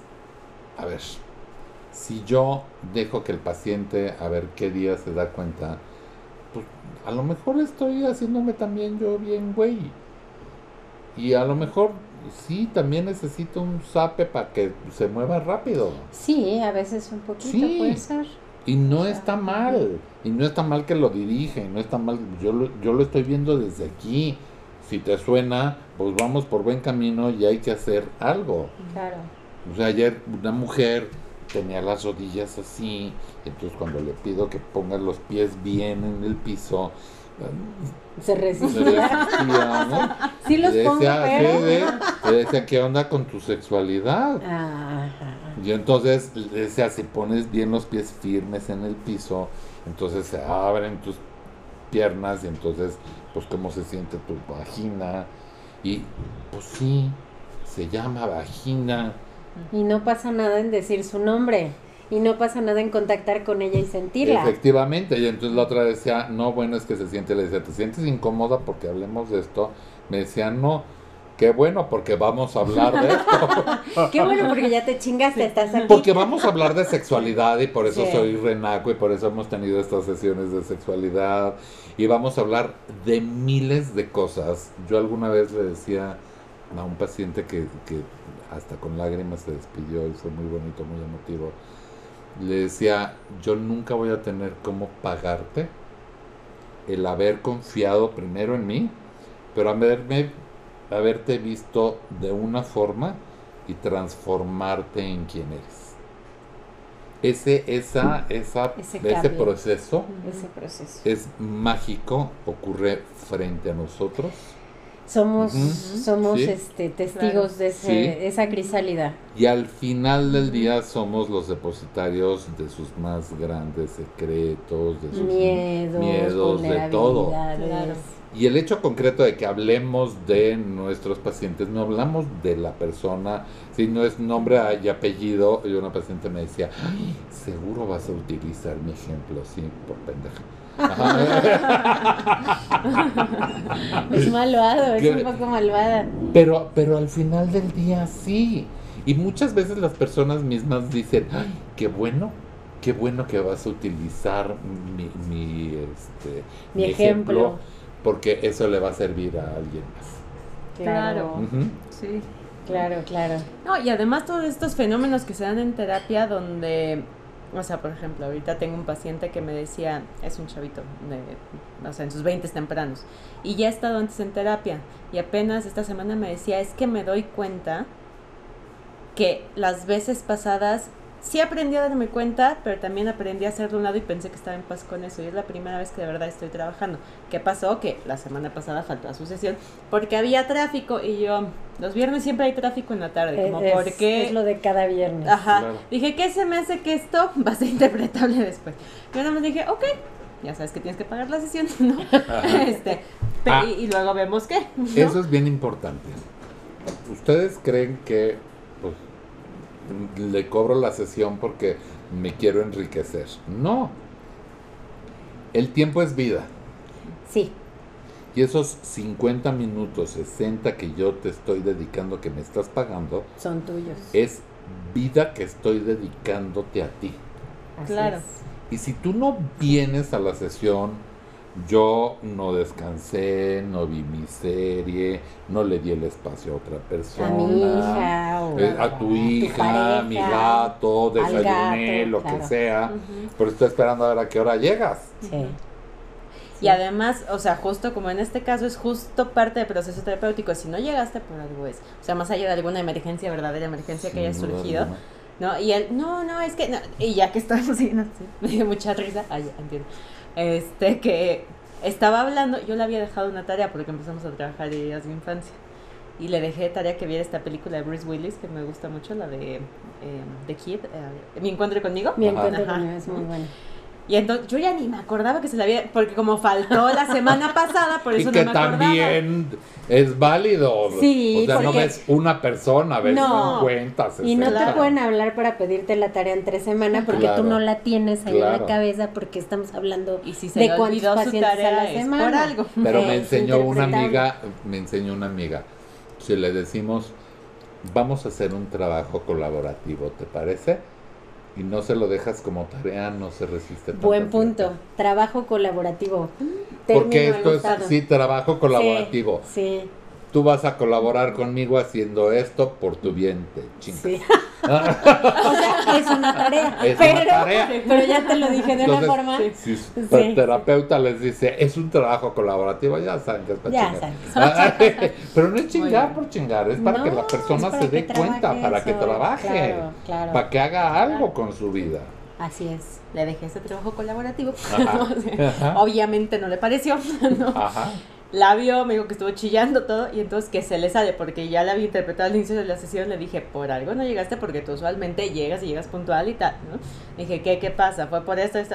a ver, si yo dejo que el paciente a ver qué día se da cuenta, pues a lo mejor estoy haciéndome también yo bien güey. Y a lo mejor sí, también necesito un zape para que se mueva rápido. Sí, a veces un poquito Sí. puede ser. Y no está mal. Y no está mal que lo dirige. No está mal. Yo lo, yo lo estoy viendo desde aquí. Si te suena, pues vamos por buen camino y hay que hacer algo. Claro. O sea, ayer una mujer tenía las rodillas así, entonces cuando le pido que ponga los pies bien en el piso, Se se resistía. resistía, ¿no? Sí los Le pongo, decía, pero... "¿Qué de-?" le decía, ¿qué onda con tu sexualidad? Ajá. Y entonces le decía, si pones bien los pies firmes en el piso, entonces se abren tus piernas y entonces, pues, cómo se siente tu vagina. Y, pues sí, se llama vagina. Y no pasa nada en decir su nombre. Y no pasa nada en contactar con ella y sentirla. Efectivamente, y entonces la otra decía, no, bueno, es que se siente, le decía, ¿te sientes incómoda porque hablemos de esto? Me decía, no, qué bueno, porque vamos a hablar de esto. Qué bueno, porque ya te chingaste, estás aquí. Porque vamos a hablar de sexualidad y por eso Sí. soy renaco y por eso hemos tenido estas sesiones de sexualidad y vamos a hablar de miles de cosas. Yo alguna vez le decía a un paciente que, que hasta con lágrimas se despidió y fue muy bonito, muy emotivo. Le decía, yo nunca voy a tener cómo pagarte el haber confiado primero en mí, pero haberme, haberte visto de una forma y transformarte en quien eres. Ese, esa, esa, Ese proceso Ese proceso. es mágico, ocurre frente a nosotros. Somos, somos Sí. este, testigos de ese, Sí. esa crisálida. Y al final del día somos los depositarios de sus más grandes secretos, de sus Miedos, miedos, de todo. Claro. Y el hecho concreto de que hablemos de nuestros pacientes, no hablamos de la persona, si no es nombre y apellido, y una paciente me decía, "Ay, seguro vas a utilizar mi ejemplo, sí, por pendeja. Ajá. Es malvado, es un poco malvada. Pero, pero al final del día sí. Y muchas veces las personas mismas dicen, ay, qué bueno, qué bueno que vas a utilizar mi, mi, este, Mi ejemplo. porque eso le va a servir a alguien más. Claro. Sí. claro, claro. No, y además todos estos fenómenos que se dan en terapia donde, o sea, por ejemplo, ahorita tengo un paciente que me decía, es un chavito, de, o sea, en sus 20 tempranos, y ya ha estado antes en terapia, y apenas esta semana me decía, es que me doy cuenta que las veces pasadas sí aprendí a darme cuenta, pero también aprendí a hacerlo a un lado y pensé que estaba en paz con eso. Y es la primera vez que de verdad estoy trabajando. ¿Qué pasó? Que la semana pasada faltó a su sesión porque había tráfico y yo, los viernes siempre hay tráfico en la tarde. Como, ¿por qué? es lo de cada viernes. Ajá. Claro. Dije, ¿qué se me hace que esto va a ser interpretable después? Yo nada más dije, ok, ya sabes que tienes que pagar la sesión, ¿no? este, Ah. y, y luego vemos qué. ¿no? Eso es bien importante. ¿Ustedes creen que le cobro la sesión porque me quiero enriquecer? No. El tiempo es vida. Sí, Y esos 50 minutos, 60 que yo te estoy dedicando, que me estás pagando, son tuyos. es vida que estoy dedicándote a ti. Así claro. es. Y si tú no vienes a la sesión, yo no descansé, no vi mi serie, no le di el espacio a otra persona. A mi hija o eh, a tu hija, pareja, a mi gato, desayuné, gato, lo claro. que sea, pero estoy esperando a ver a qué hora llegas. Sí. Y además, o sea, justo como en este caso es justo parte del proceso terapéutico, si no llegaste por algo es, o sea, más allá de alguna emergencia, verdadera emergencia que haya surgido, alguna. ¿no? Y él, no, no, es que, no, y ya que siguiendo, sí, me dio mucha risa, ah, ya, entiendo, este, que estaba hablando, yo le había dejado una tarea porque empezamos a trabajar en su infancia, y le dejé tarea que viera esta película de Bruce Willis, que me gusta mucho, la de eh, The Kid, eh, Mi Encuentro Conmigo. Mi encuentro conmigo es muy bueno. Y entonces yo ya ni me acordaba que se la había, porque como faltó la semana pasada, por Y eso que no me acordaba. también es válido. Sí, o sea, no ves una persona, ves No. 50, 60. Y no te pueden hablar para pedirte la tarea en tres semanas porque Claro. tú no la tienes ahí en la cabeza porque estamos hablando Y si se de cuántos pacientes a la semana. por algo. Pero me enseñó una amiga, me enseñó una amiga, si le decimos, vamos a hacer un trabajo colaborativo, ¿te parece? Y no se lo dejas como tarea, no se resiste Buen tiempo. punto. Trabajo colaborativo. Porque esto es, sí, trabajo colaborativo. Sí, Tú vas a colaborar conmigo haciendo esto por tu bien, te chingas. sí. o sea, es una tarea. Es una pero, tarea. pero ya te lo dije de Entonces, una forma. Si Sí. terapeuta les dice, es un trabajo colaborativo, ya saben que es para Ya chingar. Pero no es chingar por chingar, es para que la persona se dé cuenta, para que trabaje, Claro, claro. para que haga algo con su vida. Así es. Le dejé ese trabajo colaborativo. Ajá. No sé. Ajá. Obviamente no le pareció. ¿no? Ajá. La vio, me dijo que estuvo chillando todo y entonces que se le sale porque ya la había interpretado al inicio de la sesión. Le dije, por algo no llegaste porque tú usualmente llegas y llegas puntual y tal, ¿no? Dije, ¿qué, qué pasa? ¿Fue por esto, esto?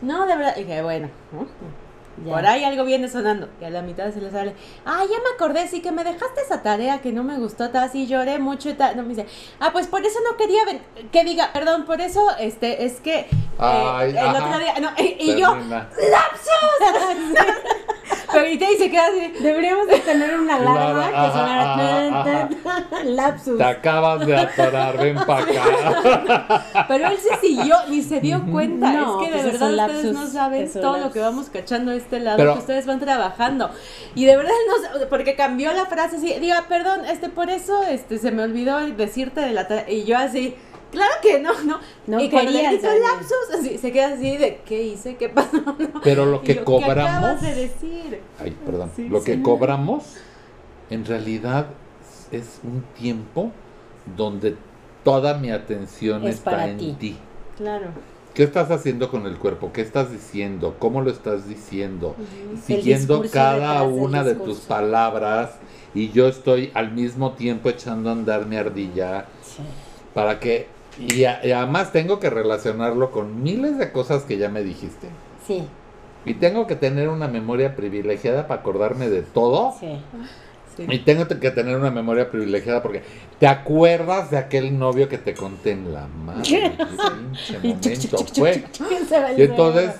No, de verdad. Dije, bueno, ¿no? Ya. Por ahí algo viene sonando. Y a la mitad se le sale, ah, ya me acordé, sí que me dejaste esa tarea que no me gustó, tal, así lloré mucho y tal. No, me dice, ah, pues por eso no quería ven- que diga, perdón, por eso, este, es que eh, Ay, el ajá. otro día, no, y, y yo, Termina. Pero y te- se queda así. Deberíamos de tener una alarma que sonara ajá, ajá, tan, tan, lapsus. Te acabas de atorar, ven para acá. Pero él se siguió, ni se dio cuenta. No, es que de pues es verdad ustedes lapsus, no saben todo lo lapsus. que vamos cachando de este lado Pero- que ustedes van trabajando. Y de verdad no sé, porque cambió la frase así, diga, perdón, este por eso este se me olvidó decirte de la ta-". y yo así, claro que no, no. No y cuando le Dani. lapsus, así, se queda así de ¿qué hice? ¿Qué pasó? No. Pero lo que yo, ¿qué cobramos. acabas de decir? Ay, perdón. Sí, lo sí. que cobramos en realidad es un tiempo donde toda mi atención Es está para en ti. ti. Claro. ¿Qué estás haciendo con el cuerpo? ¿Qué estás diciendo? ¿Cómo lo estás diciendo? Siguiendo cada una de tus palabras y yo estoy al mismo tiempo echando a andar mi ardilla Sí. para que... Y, a- y además tengo que relacionarlo con miles de cosas que ya me dijiste. Sí, Y tengo que tener una memoria privilegiada para acordarme de todo. sí. Sí. Y tengo que tener una memoria privilegiada porque te acuerdas de aquel novio que te conté en la madre. El Y entonces,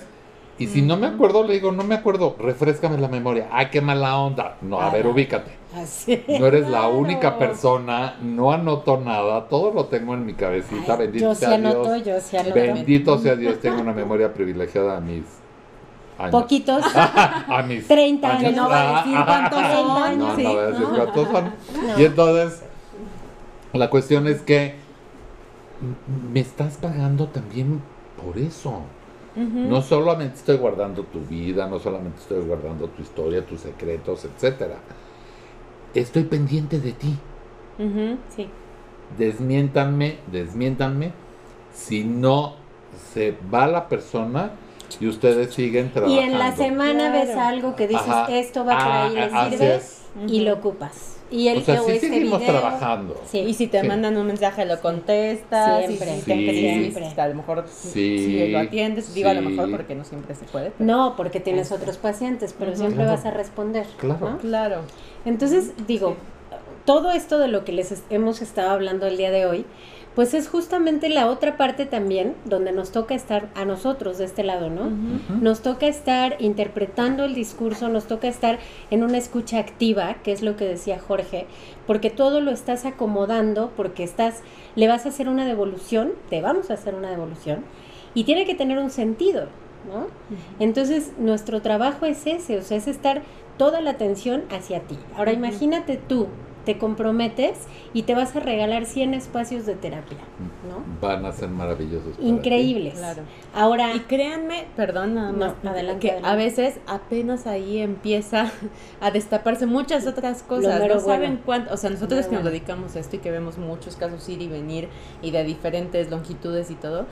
y si no me acuerdo, le digo, no me acuerdo, refrescame la memoria. Ay, qué mala onda. No, a ver, ubícate. Así. No eres la única persona, no anoto nada, todo lo tengo en mi cabecita, Ay, bendito yo sí sea anoto, Dios. yo sí anoto. Bendito sea Dios, tengo una memoria privilegiada a mis años. Poquitos, a mis 30 años. años. no va a decir Ah, cuántos ah, son, No, años, no voy a decir cuántos son. No. Y entonces, la cuestión es que me estás pagando también por eso. No solamente estoy guardando tu vida, no solamente estoy guardando tu historia, tus secretos, etcétera. Estoy pendiente de ti. Sí. Desmiéntanme, desmiéntanme. Si no se va la persona y ustedes siguen Y trabajando. en la semana Claro. ves algo que dices, Ajá. esto va por Ah, ahí, le sirve es. y lo ocupas. Y el O sea, sí este seguimos video, trabajando. Sí. Y si te Sí. mandan un mensaje, lo contestas. Siempre. Y Sí. siempre. A lo mejor Sí. si lo atiendes, digo a lo mejor porque no siempre se puede. pero- No, porque tienes otros pacientes, pero Ujú. siempre Claro. vas a responder. Claro. ¿no? Claro. Entonces, digo, todo esto de lo que les es- hemos estado hablando el día de hoy, pues es justamente la otra parte también donde nos toca estar a nosotros de este lado, ¿no? Nos toca estar interpretando el discurso, nos toca estar en una escucha activa, que es lo que decía Jorge, porque todo lo estás acomodando, porque estás, le vas a hacer una devolución, te vamos a hacer una devolución, y tiene que tener un sentido, ¿no? Entonces, nuestro trabajo es ese, o sea, es estar toda la atención hacia ti. Ahora, imagínate tú, te comprometes y te vas a regalar 100 espacios de terapia, ¿no? Van a ser maravillosos. Increíbles. Claro. Ahora, Y créanme, perdón, nada No, más, adelante, que adelante. a veces apenas ahí empieza a destaparse muchas otras cosas. No saben cuánto, o sea, nosotros que nos bueno. dedicamos a esto y que vemos muchos casos ir y venir y de diferentes longitudes y todo,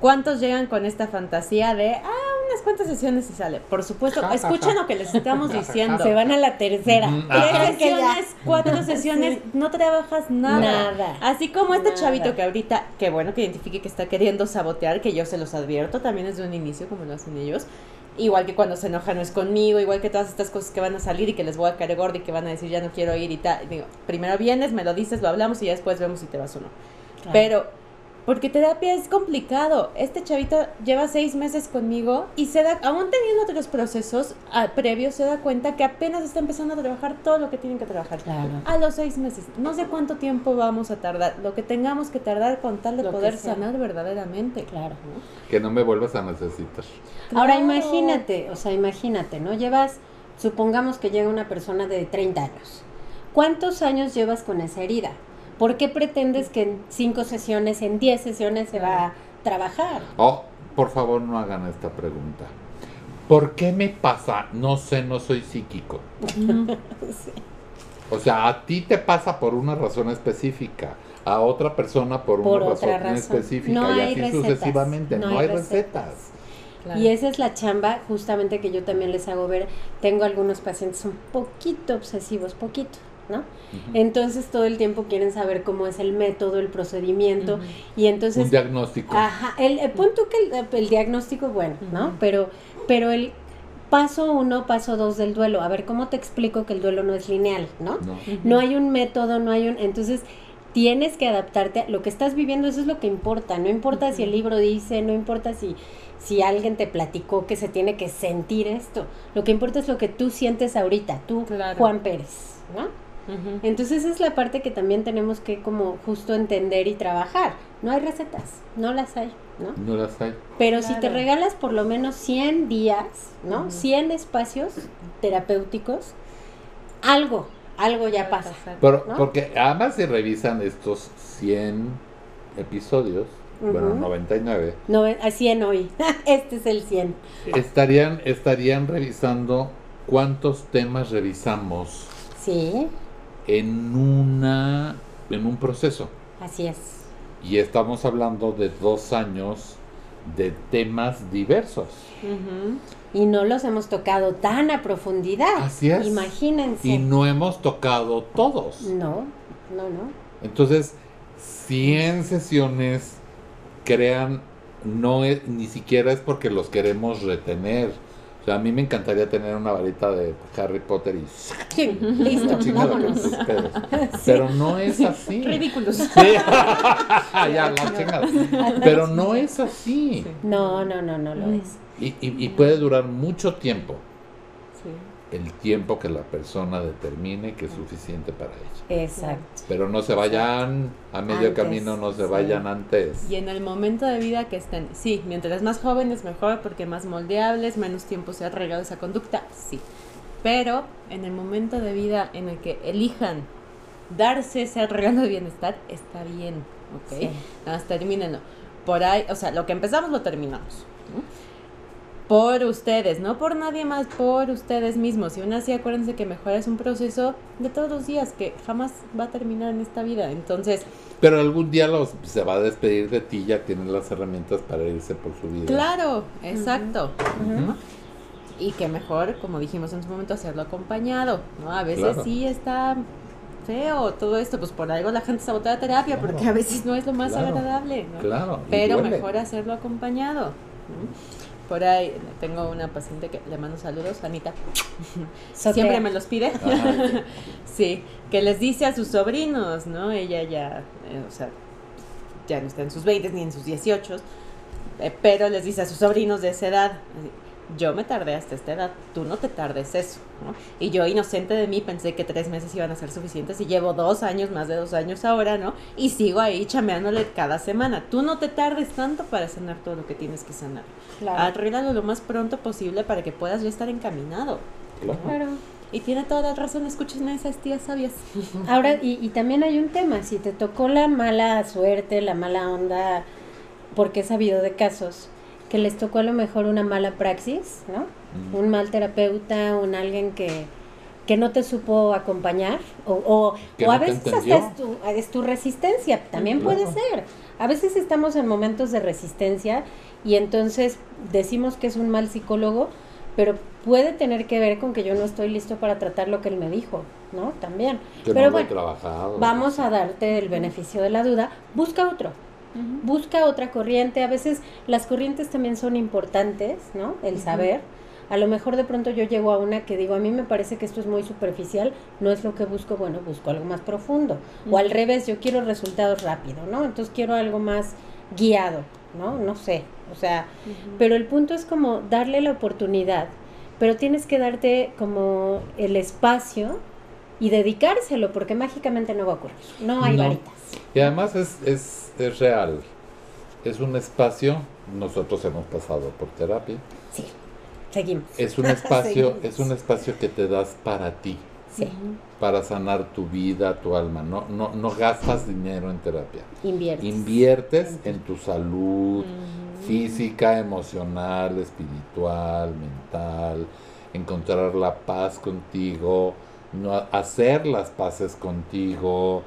¿cuántos llegan con esta fantasía de, ah, unas cuantas sesiones y sale? Por supuesto, escuchen lo que les estamos diciendo. se van a la tercera. Tres ya- sesiones, cuatro sesiones, no trabajas nada. Nada. Así como este Nada. chavito que ahorita, que bueno que identifique que está queriendo sabotear, que yo se los advierto también desde un inicio, como lo hacen ellos. Igual que cuando se enoja no es conmigo, igual que todas estas cosas que van a salir y que les voy a caer gorda y que van a decir ya no quiero ir y tal. Digo, primero vienes, me lo dices, lo hablamos y ya después vemos si te vas o no. Claro. Pero, porque terapia es complicado. Este chavito lleva seis meses conmigo y se da, aún teniendo otros procesos previos, se da cuenta que apenas está empezando a trabajar todo lo que tienen que trabajar. Claro. A los seis meses. No sé cuánto tiempo vamos a tardar. Lo que tengamos que tardar con tal de Lo poder sanar verdaderamente. Claro. Que no me vuelvas a necesitar. Ahora imagínate, o sea, imagínate, ¿no? Llevas, supongamos que llega una persona de 30 años. ¿Cuántos años llevas con esa herida? ¿Por qué pretendes que en 5 sesiones, en 10 sesiones se va a trabajar? Oh, por favor, no hagan esta pregunta. ¿Por qué me pasa? No sé, no soy psíquico. O sea, a ti te pasa por una razón específica, a otra persona por, Por una otra razón, razón. específica No y así recetas, sucesivamente. no No, hay hay recetas. recetas. Claro. Y esa es la chamba justamente que yo también les hago ver. Tengo algunos pacientes un poquito obsesivos, poquito, ¿no? Entonces todo el tiempo quieren saber cómo es el método, el procedimiento. Y entonces Un diagnóstico. Ajá, el, el punto que el, el diagnóstico, bueno, ¿no? Pero, pero el paso uno, paso dos del duelo, a ver, ¿cómo te explico que el duelo no es lineal, ¿no? No. No hay un método, no hay un... Entonces, tienes que adaptarte a lo que estás viviendo, eso es lo que importa, no importa si el libro dice, no importa si, si alguien te platicó que se tiene que sentir esto, lo que importa es lo que tú sientes ahorita, tú, Claro. Juan Pérez, ¿no? Entonces esa es la parte que también tenemos que como justo entender y trabajar. No hay recetas, no las hay, ¿no? No las hay. Pero si te regalas por lo menos 100 días, ¿no? Ujú. 100 espacios terapéuticos, algo, algo ya pasa. Pero, ¿No? porque además si revisan estos 100 episodios, bueno, Ujú. 99, No, a 100 hoy. este es el 100. estarían, estarían revisando cuántos temas revisamos Sí, en una en un proceso. así es. Y estamos hablando de dos años de temas diversos. Y no los hemos tocado tan a profundidad. Así es. Imagínense. Y no hemos tocado todos. No, no, no. Entonces, 100 sesiones, crean, no es, ni siquiera es porque los queremos retener. O sea, a mí me encantaría tener una varita de Harry Potter y Sí, listo, vámonos. Pero no es así. Ridículos. Sí. ya, la chingada. Pero no es así. Sí. No, no, no, no lo es. Y, y- y puede durar mucho tiempo. El tiempo que la persona determine que es suficiente para ella. Exacto. Pero no se vayan a medio Antes, camino, no se sí. vayan antes. Y en el momento de vida que estén, sí, mientras más jóvenes mejor porque más moldeables, menos tiempo se ha arraigado esa conducta, sí. Pero en el momento de vida en el que elijan darse ese regalo de bienestar, está bien, ¿ok? Sí. Nada más termínenlo. Por ahí, o sea, lo que empezamos lo terminamos. ¿no? Por ustedes, no por nadie más, por ustedes mismos. Y aún así, acuérdense que mejor es un proceso de todos los días que jamás va a terminar en esta vida. Entonces, Pero algún día los, se va a despedir de ti, ya tienen las herramientas para irse por su vida. Claro, exacto. Y que mejor, como dijimos en su momento, hacerlo acompañado, ¿no? A veces Claro. sí está feo todo esto, pues por algo la gente sabotea la terapia, Claro. porque a veces no es lo más Claro. agradable, ¿no? Claro. Pero mejor hacerlo acompañado. ¿no? Por ahí tengo una paciente que le mando saludos, Anita. Sotea. Siempre me los pide. Ajá. Sí, que les dice a sus sobrinos, ¿no? Ella ya, eh, o sea, ya no está en sus 20 ni en sus 18, eh, pero les dice a sus sobrinos de esa edad, así, yo me tardé hasta esta edad, tú no te tardes eso, ¿no? Y yo inocente de mí pensé que tres meses iban a ser suficientes y llevo dos años, más de dos años ahora, ¿no? Y sigo ahí chameándole cada semana. Tú no te tardes tanto para sanar todo lo que tienes que sanar. Claro. Arréglalo lo más pronto posible para que puedas ya estar encaminado. Claro. Claro. Y tiene toda la razón, escuchen a esas tías sabias. Ahora, y, y también hay un tema, si te tocó la mala suerte, la mala onda, porque he sabido de casos que les tocó a lo mejor una mala praxis, ¿no? Un mal terapeuta, un alguien que, que no te supo acompañar, o, o, o a no veces hasta es tu, es tu resistencia, también Claro. puede ser. A veces estamos en momentos de resistencia y entonces decimos que es un mal psicólogo, pero puede tener que ver con que yo no estoy listo para tratar lo que él me dijo, ¿no? También. Que Pero no bueno, trabajado. Vamos a darte el beneficio de la duda. Busca otro. Busca otra corriente. A veces las corrientes también son importantes, ¿no? El saber. A lo mejor de pronto yo llego a una que digo, a mí me parece que esto es muy superficial, no es lo que busco, bueno, busco algo más profundo. O al revés, yo quiero resultados rápidos, ¿no? Entonces quiero algo más guiado, ¿no? No sé. O sea, pero el punto es como darle la oportunidad, pero tienes que darte como el espacio y dedicárselo, porque mágicamente no va a ocurrir. No hay No. varitas. Y además es, es, es real. Es un espacio, nosotros hemos pasado por terapia. Sí, seguimos. Es un espacio, es un espacio que te das para ti, Sí, para sanar tu vida, tu alma. No, no, no gastas dinero en terapia. inviertes. Inviertes en tu salud física, emocional, espiritual, mental, encontrar la paz contigo, hacer las paces contigo,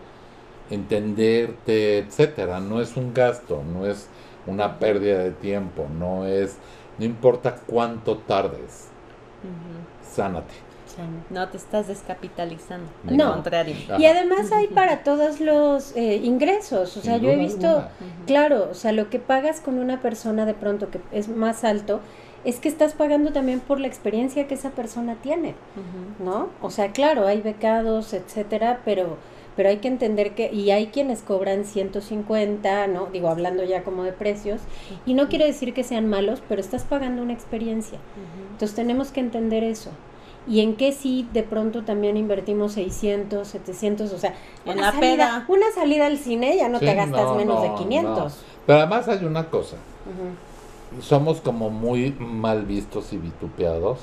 entenderte, etcétera. No es un gasto, no es una pérdida de tiempo, no es, no importa cuánto tardes, sánate. No te estás descapitalizando. Al No. contrario. Y además hay para todos los eh, ingresos. O sea, yo he visto, alguna. claro, o sea, lo que pagas con una persona de pronto que es más alto, es que estás pagando también por la experiencia que esa persona tiene. ¿no? O sea, claro, hay becados, etcétera, pero, pero hay que entender que, y hay quienes cobran 150, ¿no? Digo, hablando ya como de precios, y no quiere decir que sean malos, pero estás pagando una experiencia. Entonces tenemos que entender eso. Y en qué sí de pronto también invertimos 600, 700, o sea, En una la salida, peda. una salida al cine ya no Sí, te gastas no, menos de no, 500. no. Pero además hay una cosa. Somos como muy mal vistos y vitupeados.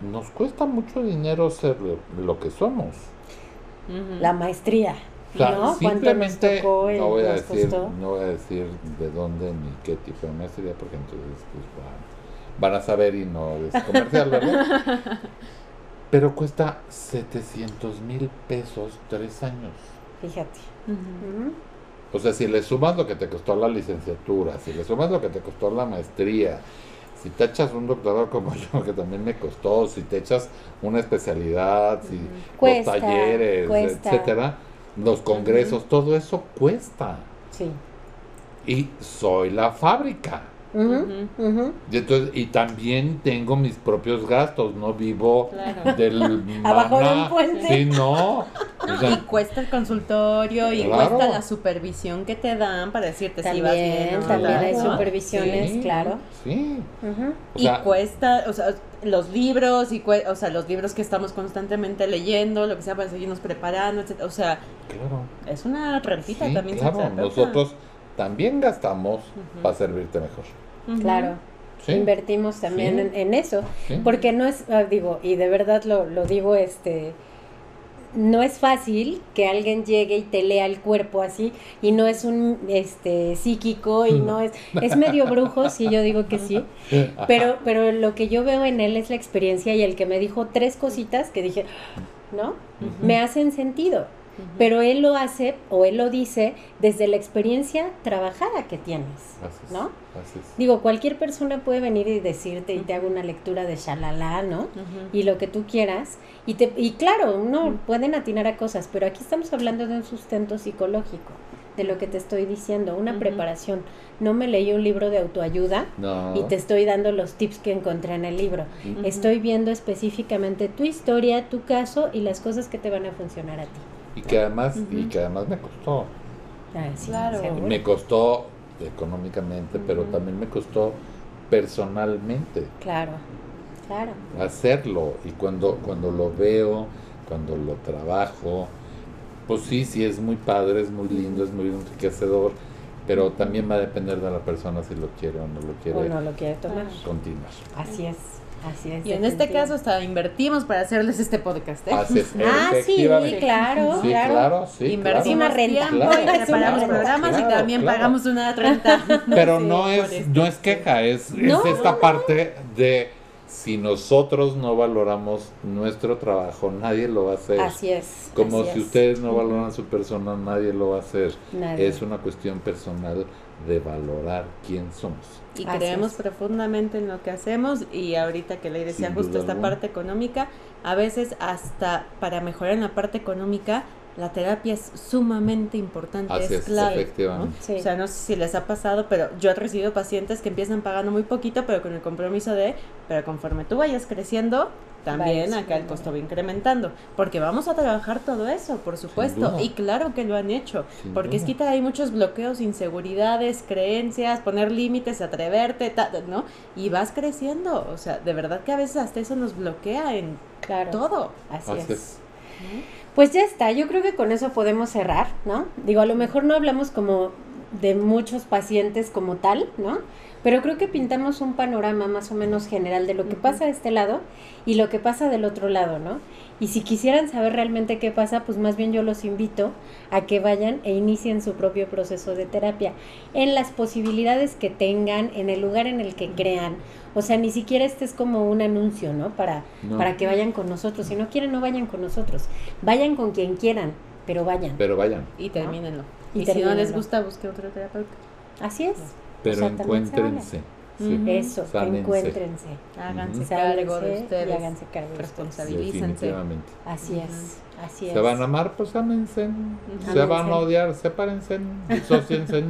Nos cuesta mucho dinero ser lo, lo que somos. La maestría, O sea, ¿no? ¿Cuánto nos simplemente no voy a decir, costó? no voy a decir de dónde ni qué tipo de maestría, porque entonces pues, van, van a saber y no es comercial, ¿verdad? Pero cuesta 700 mil pesos tres años. Fíjate. Ujú. O sea, si le sumas lo que te costó la licenciatura, si le sumas lo que te costó la maestría, si te echas un doctorado como yo, que también me costó, si te echas una especialidad, si Cuesta, los talleres, cuesta. etcétera, los congresos, todo eso cuesta. Sí. Y soy la fábrica. Y, entonces, y también tengo mis propios gastos, no vivo Claro. del Abajo de un puente. Sí, no. O sea, Y cuesta el consultorio y Claro. cuesta la supervisión que te dan para decirte si vas bien no. también hay supervisiones, sí, claro. Sí. O y cuesta, o sea, los libros y cue- o sea, los libros que estamos constantemente leyendo, lo que sea para seguirnos preparando, etcétera. O sea, claro. es una rentita Sí, también. claro, nosotros también gastamos para servirte mejor. Claro. Sí, Invertimos también Sí. en, en eso. sí. Porque no es, ah, digo, y de verdad lo, lo digo, este, no es fácil que alguien llegue y te lea el cuerpo así, y no es un este psíquico, y no es, es medio brujo, sí, yo digo que sí, pero, pero lo que yo veo en él es la experiencia y el que me dijo tres cositas que dije, ¿no? Me hacen sentido. Pero él lo hace o él lo dice desde la experiencia trabajada que tienes, Así es, ¿no? así es. Digo, cualquier persona puede venir y decirte y te hago una lectura de shalala, ¿no? Y lo que tú quieras. Y, te, y claro, uno Ujú. pueden atinar a cosas, pero aquí estamos hablando de un sustento psicológico, de lo que te estoy diciendo, una preparación. No me leí un libro de autoayuda No. y te estoy dando los tips que encontré en el libro. Estoy viendo específicamente tu historia, tu caso y las cosas que te van a funcionar a ti. Y que además, y que además me costó. Ah, sí, Claro. Me costó económicamente, pero también me costó personalmente Claro, claro. hacerlo. Y cuando, cuando lo veo, cuando lo trabajo, pues sí, sí es muy padre, es muy lindo, es muy enriquecedor, pero también va a depender de la persona si lo quiere o no lo quiere O no lo quiere tomar. continuar. Así es, así es. Y en este caso hasta invertimos para hacerles este podcast, ¿eh? Así es, Ah, sí, claro, Sí, claro. claro, sí, Invertimos una renta. tiempo Claro, y preparamos claro, programas y claro, también claro. pagamos una renta. Pero Sí, no es, no es queja, es, es No, esta parte de si nosotros no valoramos nuestro trabajo, nadie lo va a hacer. Así es. Como así si es. ustedes no valoran a su persona, nadie lo va a hacer. Nadie. Es una cuestión personal de valorar quién somos. Y Así creemos es. profundamente en lo que hacemos y ahorita que le decía Sin justo esta alguna. parte económica, a veces hasta para mejorar en la parte económica, la terapia es sumamente importante, Así es es, clave. ¿no? Sí. O sea, no sé si les ha pasado, pero yo he recibido pacientes que empiezan pagando muy poquito, pero con el compromiso de, pero conforme tú vayas creciendo, también acá el costo va incrementando, porque vamos a trabajar todo eso, por supuesto, y claro que lo han hecho, Sin porque es que hay muchos bloqueos, inseguridades, creencias, poner límites, atreverte, ta- ¿no? Y vas creciendo, o sea, de verdad que a veces hasta eso nos bloquea en Claro. todo. Así, Así es. es. Pues ya está, yo creo que con eso podemos cerrar, ¿no? Digo, a lo mejor no hablamos como de muchos pacientes como tal, ¿no? Pero creo que pintamos un panorama más o menos general de lo que pasa de este lado y lo que pasa del otro lado, ¿no? Y si quisieran saber realmente qué pasa, pues más bien yo los invito a que vayan e inicien su propio proceso de terapia en las posibilidades que tengan, en el lugar en el que crean. O sea, ni siquiera este es como un anuncio, ¿no? Para, No. para que vayan con nosotros. Si no quieren, no vayan con nosotros. Vayan con quien quieran, pero vayan. Pero vayan, Y termínenlo. Y Y, si no les gusta, busque otro terapeuta. Así es. pero O sea, también se encuéntrense. Sí. Eso, Sánense. encuéntrense. Háganse cargo de ustedes. Y háganse cargo de ustedes. Responsabilícense. Definitivamente. Así es. Así es. Se van a amar, pues ámense. Se van a odiar, sepárense, disociense.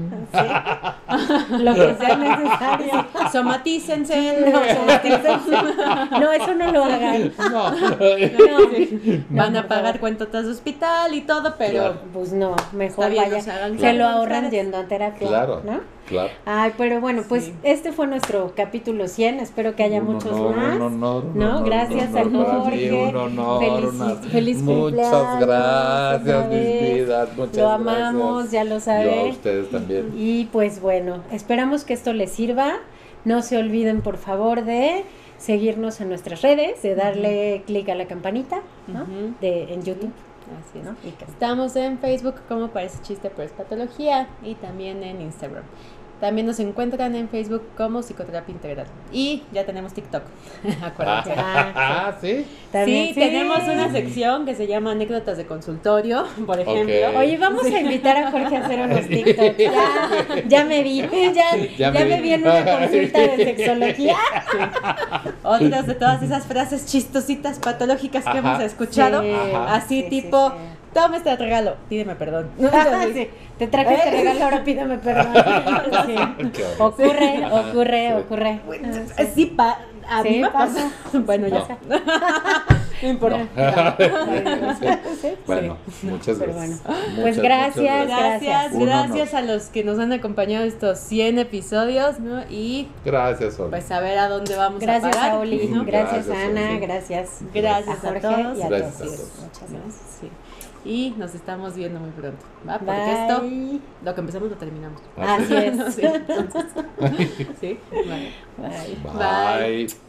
Lo que sea necesario. Somatícense. No, no, eso no lo hagan. No. No, Van a pagar cuentotas de hospital y todo, pero Claro. Pues no, mejor Está bien, vaya. no se hagan se lo ahorran yendo a terapia. Claro. ¿no? Claro. Ay, pero bueno, pues Sí. este fue nuestro capítulo 100. Espero que haya Un muchos honor, más. un honor, un ¿no? Gracias un a Jorge. un honor, Felici- una- feliz Muchas cumpleaños gracias, otra mis vidas. Muchas Lo gracias. amamos, ya lo Yo a saben. ustedes también. Y pues bueno, esperamos que esto les sirva. No se olviden, por favor, de seguirnos en nuestras redes, de darle clic a la campanita ¿no? Ujú. de, en YouTube. Así es. ¿no? Estamos en Facebook como Parece Chiste pero es Patología y también en Instagram. También nos encuentran en Facebook como Psicoterapia Integral. Y ya tenemos TikTok. Acuérdense. Ah, Ah, sí. también- Sí, tenemos una sección que se llama anécdotas de consultorio, por ejemplo. Oye, vamos a invitar a Jorge a hacer unos TikToks. Ya, ya me vi, ya, ya, Ya me me vi. vi en una consulta de sexología. Otras de todas esas frases chistositas patológicas que Ajá. hemos escuchado. Sí. Así Sí, sí, tipo, sí. Toma este regalo, pídeme perdón. Sí, Te traje este regalo, ahora pídeme perdón. Sí. Ocurre, ocurre, Sí. ocurre. Sí, pa- a Sí, mí me pasa. pasa. Bueno, ya. Pasa. No importa. Sí, Bueno, muchas gracias. bueno. Muchas, Pues muchas gracias, Gracias, gracias a los que nos han acompañado estos 100 episodios, ¿no? Y Gracias, Sol. pues a ver a dónde vamos Gracias a parar. a Oli, ¿no? gracias, Gracias, a Ana, Oli. gracias, Gracias a a Jorge todos. y a Gracias a todos. todos. Muchas ¿no? gracias. Sí. Y nos estamos viendo muy pronto, ¿va? Porque Bye. esto, lo que empezamos lo terminamos. Así es. Sí, entonces, sí, vale. Bye. Bye. Bye.